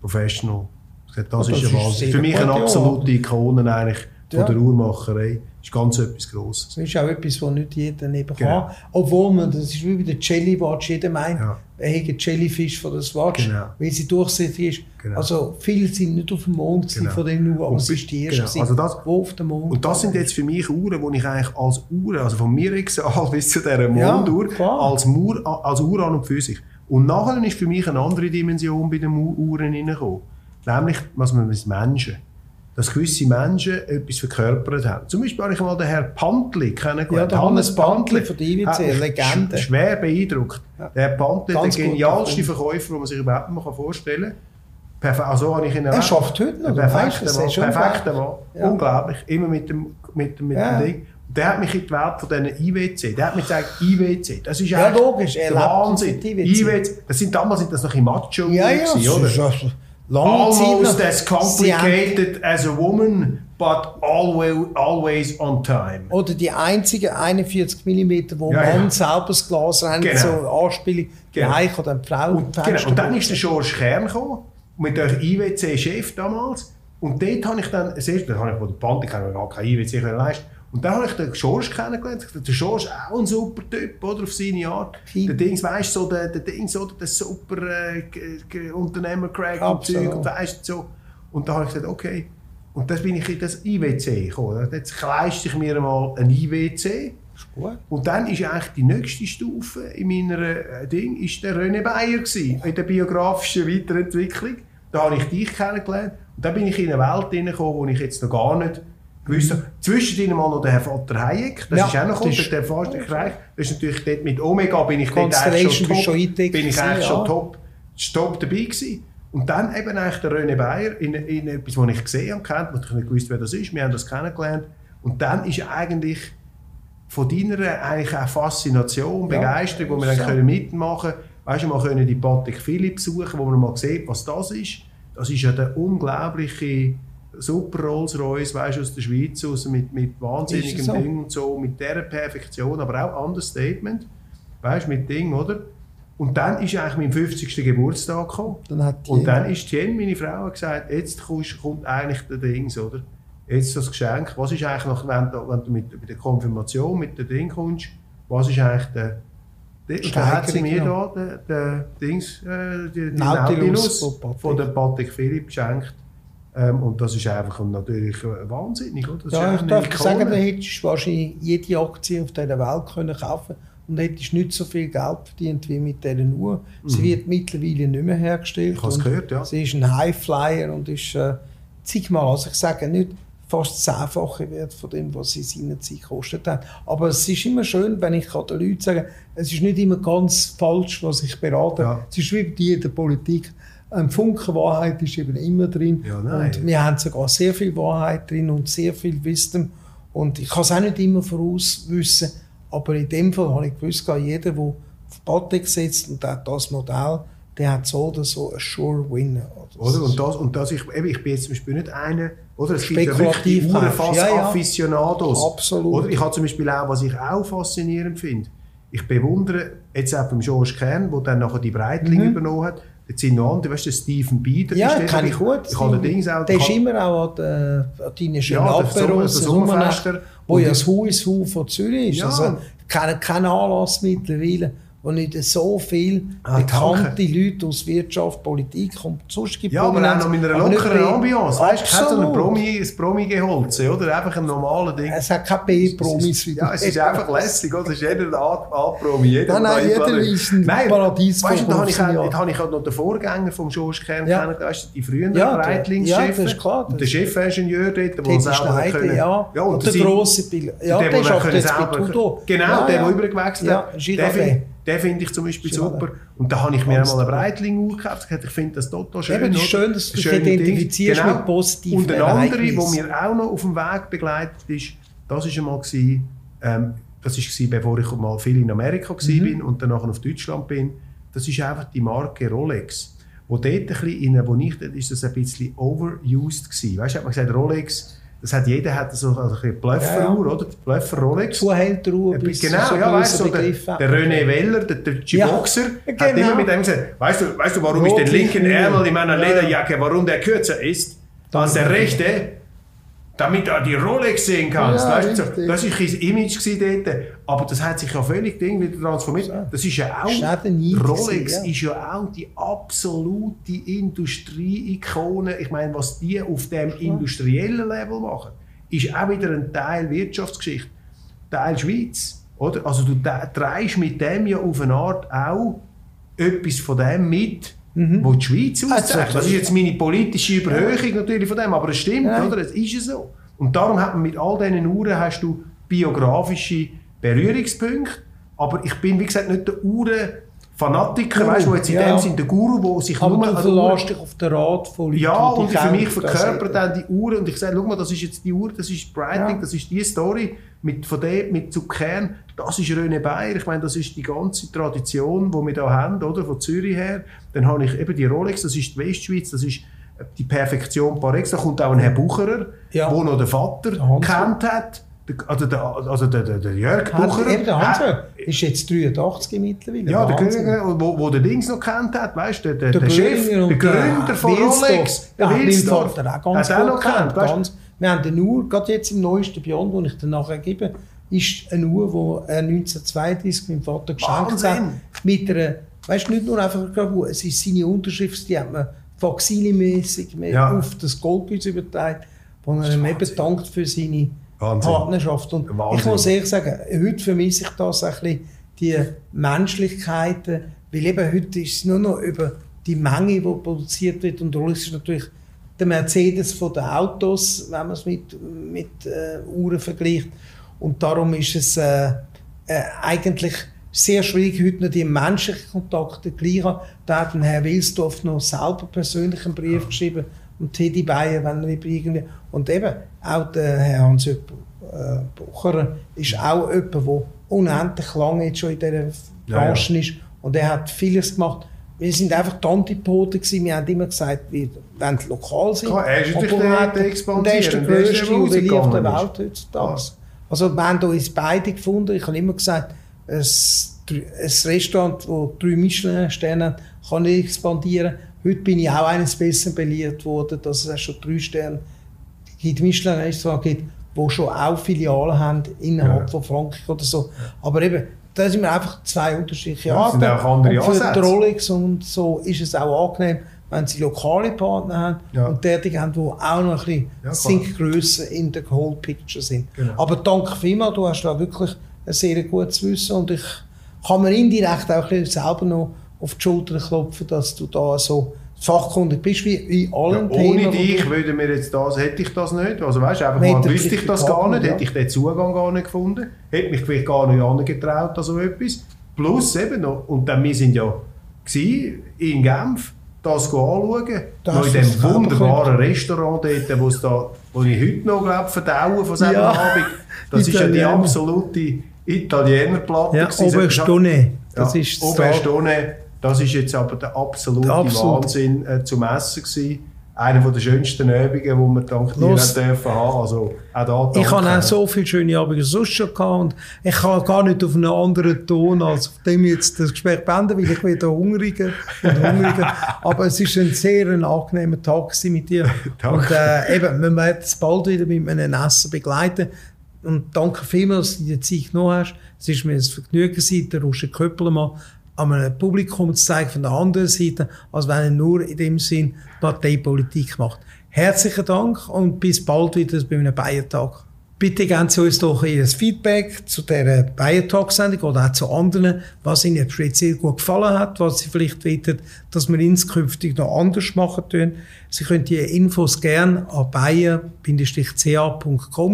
Professional. Das, das ist, ja sehr Für mich eine absolute Ikone eigentlich von Ja. der Uhrmacherei. ist ganz etwas Grosses. das ist auch etwas, was nicht jeder neben Genau. kann. Obwohl man, das ist wie bei der Jelly Watch, jeder meint, Ja. er hätte einen Jellyfish von das Watch, Genau. weil sie durchsichtig ist. Genau. Also viele sind nicht auf dem Mond Genau. von den Uhren, aber Und es ist die erste, genau. Also das- die auf dem Mond Und das sind jetzt für mich Uhren, die ich eigentlich als Uhren, also von Mirexal bis zu dieser Ja, Monduhr, klar. als, Mur, als Uhr an und für sich. Und nachher ist für mich eine andere Dimension bei den Uhren hineingekommen. Nämlich, was man mit Menschen. Dass gewisse Menschen etwas verkörpert haben. Zum Beispiel habe ich mal den Herrn Pantli kennengelernt. Ja, der Hannes Pantli von der IWC, mich Legende. sch- Schwer beeindruckt. Ja. Der Herr Pantli, der Ganz guter genialste. Verkäufer, den man sich überhaupt mal vorstellen kann. Perfekt. Also habe ich ihn Er schafft heute noch, perfekter er Mann. Perfekter Mann. Ja. Unglaublich. Immer mit dem, mit dem, mit Ja. dem Ding. Und der hat mich in die Welt von diesen IWC. Der hat mir gesagt, IWC, das ist Ja, logisch, er der Wahnsinn. IWC. IWC. Das sind damals sind das noch in macho Ja, ja, gewesen, oder? Almost as complicated as a woman, but always, always on time. Oder die einzigen 41 mm, wo Ja, man ja. selber das Glas rennt, Genau. so Anspielung, die Genau. Heich oder die Frau. Und, genau, und dann ist der George Kern gekommen, mit dem IWC-Chef damals. Und dort habe ich dann, das erste, dann habe ich, wo der Band, ich kann gar kein IWC leisten. Und dann habe ich den George kennengelernt. Der George auch ein super Typ, oder, auf seine Art. Der Dings, weißt du, so, der, der Dings, oder, der super äh, Unternehmer Craig und. Zeug, und weißt so. Und da habe ich gesagt, okay. Und dann bin ich in das IWC gekommen. Jetzt leiste ich mir mal ein IWC. Und dann ist eigentlich die nächste Stufe in meiner äh, Ding ist der René Bayer gewesen, in der biografischen Weiterentwicklung. Da habe ich dich kennengelernt und dann bin ich in eine Welt hineingekommen, wo ich jetzt noch gar nicht habe. Zwischendrin mal noch der Vater Hayek, das Ja, ist auch noch das ist- der Vater Reich. Das ist natürlich dort mit Omega bin ich dort eigentlich schon top, schon bin ich eigentlich ja. schon top, top dabei gewesen. Und dann eben eigentlich der René Bayer in, in etwas, was ich gesehen habe, kennt, ich nicht gewusst, wer das ist. Wir haben das kennengelernt. Und dann ist eigentlich von deiner eigentlich auch Faszination, Ja, Begeisterung, wo wir dann so. können mitmachen können, weißt du, mal können die Patek Philipp besuchen, wo man mal sieht, was das ist. Das ist ja der unglaubliche Super Rolls Royce, weißt du, aus der Schweiz, aus, mit, mit wahnsinnigem so? Ding und so, mit dieser Perfektion, aber auch Understatement, weißt du, mit Ding, oder? Und dann ist eigentlich mein 50. Geburtstag gekommen. Dann Und dann ist Tien, meine Frau, gesagt, jetzt kommt eigentlich der Dings, oder? Jetzt das Geschenk. Was ist eigentlich noch, wenn du, wenn du mit, mit der Konfirmation, mit dem Ding kommst, was ist eigentlich der... und dann hat sie mir Steigerung, da den, den Dings, äh, die, die Nautilus Nautilus von der Patek Philipp geschenkt. Ähm, und das ist einfach natürlich äh, wahnsinnig. Oder? Das ja, ich darf Ikone. sagen, da hättest du wahrscheinlich jede Aktie auf dieser Welt können kaufen und hättest nicht so viel Geld verdient wie mit dieser Uhr. Sie wird mittlerweile nicht mehr hergestellt. Mhm. Ich habe es gehört, ja. Sie ist ein Highflyer und ist äh, zigmal, also ich sage nicht fast zehnfache Wert von dem, was sie seinerzeit gekostet hat. Aber es ist immer schön, wenn ich kann den Leuten sagen es ist nicht immer ganz falsch, was ich berate. Ja. Es ist wie bei jeder Politik. Ein Funken Wahrheit ist eben immer drin. Ja, und wir haben sogar sehr viel Wahrheit drin und sehr viel Wisdom. Und ich kann es auch nicht immer vorauswissen, aber in dem Fall habe ich gewusst, jeder, der auf Patek setzt und hat das Modell, der hat so oder so ein sure Winner. Oder? Und, das, und das, ich, eben, ich bin jetzt zum Beispiel nicht einer, oder? Es gibt ja wirklich fast Ja, ja. Aficionados. Absolut. Oder? Ich habe zum Beispiel auch, was ich auch faszinierend finde, ich bewundere jetzt auch beim George Kern, der dann nachher die Breitling übernommen hat, jetzt sind noch andere, weißt du, Stephen Bieder. Ja, ist der, kenne ich gut. Ich habe Dings auch. Der ist immer auch an, den, an deinen schönen Ja, der Aperos, der wo Und ja das Hu ist Hu von Zürich ist. Ja. Also kein, kein Anlass mittlerweile, wo nicht so viele Ah, bekannte Leute aus Wirtschaft, Politik und sonst gibt Ja, aber auch noch mit einer lockeren Ambiance. Weißt du, hat so ein. Promi, ein Promi geholzen, oder? Einfach ein normaler Ding. Es hat keine B-Promis wie Ja, es ist einfach lässig, oder? Es ist jeder A- A-Promi. Jeder Nein, nein, der jeder ist ein Nein, Paradies Weißt du, da habe ich, auch, da habe ich auch noch den Vorgänger vom George Kern Ja. kennengelernt, die früheren Ja, der- Breitling-Chef. ja, das ist klar, Und der Chefingenieur dort, der selber können- ja. ja und, und der grosse Bill. Ja, der, der, ist der auch können jetzt bei selber- Tudo. Genau, ja, der, ja. der übergewechselt Ja, hat. Der Girardet. finde den finde ich zum Beispiel Girardet. super. Und da habe ich mir einmal eine toll. Breitling gekauft. Ich finde das total schön. Eben, schön, dass du dich identifizierst mit positiven Und eine andere, Ereignissen. mir auch noch auf dem Weg begleitet ist, das war einmal, gewesen, ähm, das war, bevor ich mal viel in Amerika war Mhm. bin und dann nachher auf Deutschland bin. Das ist einfach die Marke Rolex. Wo dort ein bisschen, in, wo ich, dort ist das ein bisschen overused gewesen. Weißt du, hat man gesagt, Rolex, das hat jeder hat so also ein bisschen Bluffer, Ja, ja. oder? Bluffer Rolex. Zuhälterruhe, bis Genau, so ja, weißt du, der, der René Weller, der, der Ja, Boxer, hat genau. immer mit dem gesagt, weißt du, weißt du warum ich den linken. Ärmel in meiner Ja. Lederjacke, warum der kürzer ist als der rechte? Damit du die Rolex sehen kannst. Ja, weißt du, das war ein Image dort. Aber das hat sich ja völlig wieder transformiert. Das ist ja ist auch Neid Rolex ja. ist ja auch die absolute Industrie-Ikone. Ich meine, was die auf dem industriellen Level machen, ist auch wieder ein Teil Wirtschaftsgeschichte. Teil Schweiz. Oder? Also du trägst mit dem ja auf eine Art auch etwas von dem mit, wo die Schweiz auszeichnet. Also, Das ist jetzt meine politische Überhöhung natürlich von dem, aber es stimmt, Ja. oder? Es ist so. Und darum hat man mit all diesen Uhren hast du biografische Berührungspunkte, aber ich bin, wie gesagt, nicht der Uhrenfanatiker, Guru, weißt du, jetzt in ja. dem Sinn der Guru, der sich Aber nur du der Uhr- verlässt dich auf den Rat von Leuten, ja, und für mich verkörpert dann die Uhr und ich sage, schau mal, das ist jetzt die Uhr, das ist Breitling, Ja. das ist die Story mit, von dem, mit zu Kern, das ist René Bayer, ich meine, das ist die ganze Tradition, die wir da haben, oder, von Zürich her. Dann habe ich eben die Rolex, das ist die Westschweiz, das ist die Perfektion par excellence. Da kommt auch ein Herr Bucherer, Ja. wo noch den Vater Der Hans. kennt hat, also der, also der, der, der Jörg Bucherer. eben, der Hans hat- ist jetzt 83 mittlerweile. ja, der. König, wo, wo der Dings noch kennt hat, weißt du, der, der, Der Chef, der Gründer von Rolex, der Wilsdorf, Vater auch hat er gut noch kennt, gekannt. Ganz, wir haben eine Uhr, gerade jetzt im neuesten Beyond, den ich dann nachher gebe, ist eine Uhr, die er 1932 meinem Vater geschenkt Wahnsinn. hat. Mit einer, weißt du, nicht nur einfach eine Gravur, es ist seine Unterschrift, die hat man faxilimäßig Ja. auf das Goldgüs übertragen, wo er ihm eben dankt für seine Wahnsinn. Partnerschaft. Und Wahnsinn. ich muss ehrlich sagen, heute vermisse ich das ein bisschen, die Menschlichkeiten, weil eben heute ist es nur noch über die Menge, die produziert wird und Rolex ist natürlich der Mercedes von den Autos, wenn man es mit, mit äh, Uhren vergleicht. Und darum ist es äh, äh, eigentlich sehr schwierig, heute noch die menschlichen Kontakte gleich haben. Da hat ein Herr Wilsdorf noch selber persönlich einen Brief geschrieben und Teddy Bayer, wenn er irgendwie... Und eben, auch der Herr Hans äh, Bucher ist auch jemand, der unendlich lange jetzt schon in dieser Ja, Branche ist. Und er hat vieles gemacht. Wir sind einfach die Antipoden gewesen. Wir haben immer gesagt, wir wollen lokal sein. Klar, er ist natürlich der- er der Und er ist der der Juwelier auf der Welt heutzutage. Also wir haben uns beide gefunden. Ich habe immer gesagt, ein, ein Restaurant, das drei Michelin-Sterne hat, kann nicht expandieren. Heute bin ich auch eines Besseren belehrt worden, dass es auch schon drei Sterne gibt, Michelin-Restaurants gibt, die schon auch Filialen haben innerhalb Ja. von Frankreich oder so. Aber eben, da sind wir einfach zwei unterschiedliche Ja, es sind Arten. auch andere und für Rolex und so ist es auch angenehm, wenn sie lokale Partner haben Ja. und tätig haben, die auch noch ein bisschen Ja. Sinkgrössen in der Whole Picture sind. Genau. Aber danke vielmals, du hast da wirklich ein sehr gutes Wissen und ich kann mir indirekt auch ein bisschen selber noch auf die Schulter klopfen, dass du da so fachkundig bist, wie in Ja, allen ohne Themen. die dich würde mir jetzt das, hätte ich das nicht. Also weißt, einfach mal wüsste ich das gar nicht, ja. hätte ich den Zugang gar nicht gefunden, hätte mich vielleicht gar nicht angetraut an so etwas. Plus eben noch, und dann, wir sind ja in Genf, das anschauen, Da noch in dem wunderbaren Restaurant dort, wo, da, wo ich heute noch glaube, verdauen von diesem Ja, Abend. Das ist ja die absolute Italienerplatte. Ja. Oberstunde. Das ja, ist Oberstunde, das ist jetzt aber der absolute Der absolute- Wahnsinn äh, zum Essen gewesen. Einer von der schönsten Übungen, die wir dank dir dürfen haben. Also auch da Ich habe auch so viele schöne Abende sonst schon gehabt und ich kann gar nicht auf einen anderen Ton, als auf dem jetzt das Gespräch beenden, weil ich wieder hungriger und hungriger. Aber es ist ein sehr ein angenehmer Tag mit dir. Und äh, eben, wir werden es bald wieder mit einem Essen begleiten. Und danke vielmals, dass du dir die Zeit genommen hast. Es ist mir ein Vergnügen den Roger Köppelmann an einem Publikum zu zeigen von der anderen Seite, als wenn er nur in dem Sinn Parteipolitik macht. Herzlichen Dank und bis bald wieder bei einem Bayern-Tag. Bitte geben Sie uns doch Ihr Feedback zu dieser Bayern-Tag-Sendung oder auch zu anderen, was Ihnen speziell gut gefallen hat, was Sie vielleicht wollen, dass wir inskünftig noch anders machen tun. Sie können die Infos gerne an bayer-ca.com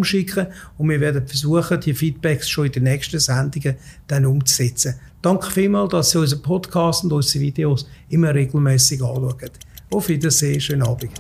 schicken und wir werden versuchen, die Feedbacks schon in den nächsten Sendungen dann umzusetzen. Danke vielmals, dass Sie unseren Podcast und unsere Videos immer regelmäßig anschauen. Auf Wiedersehen, schönen Abend.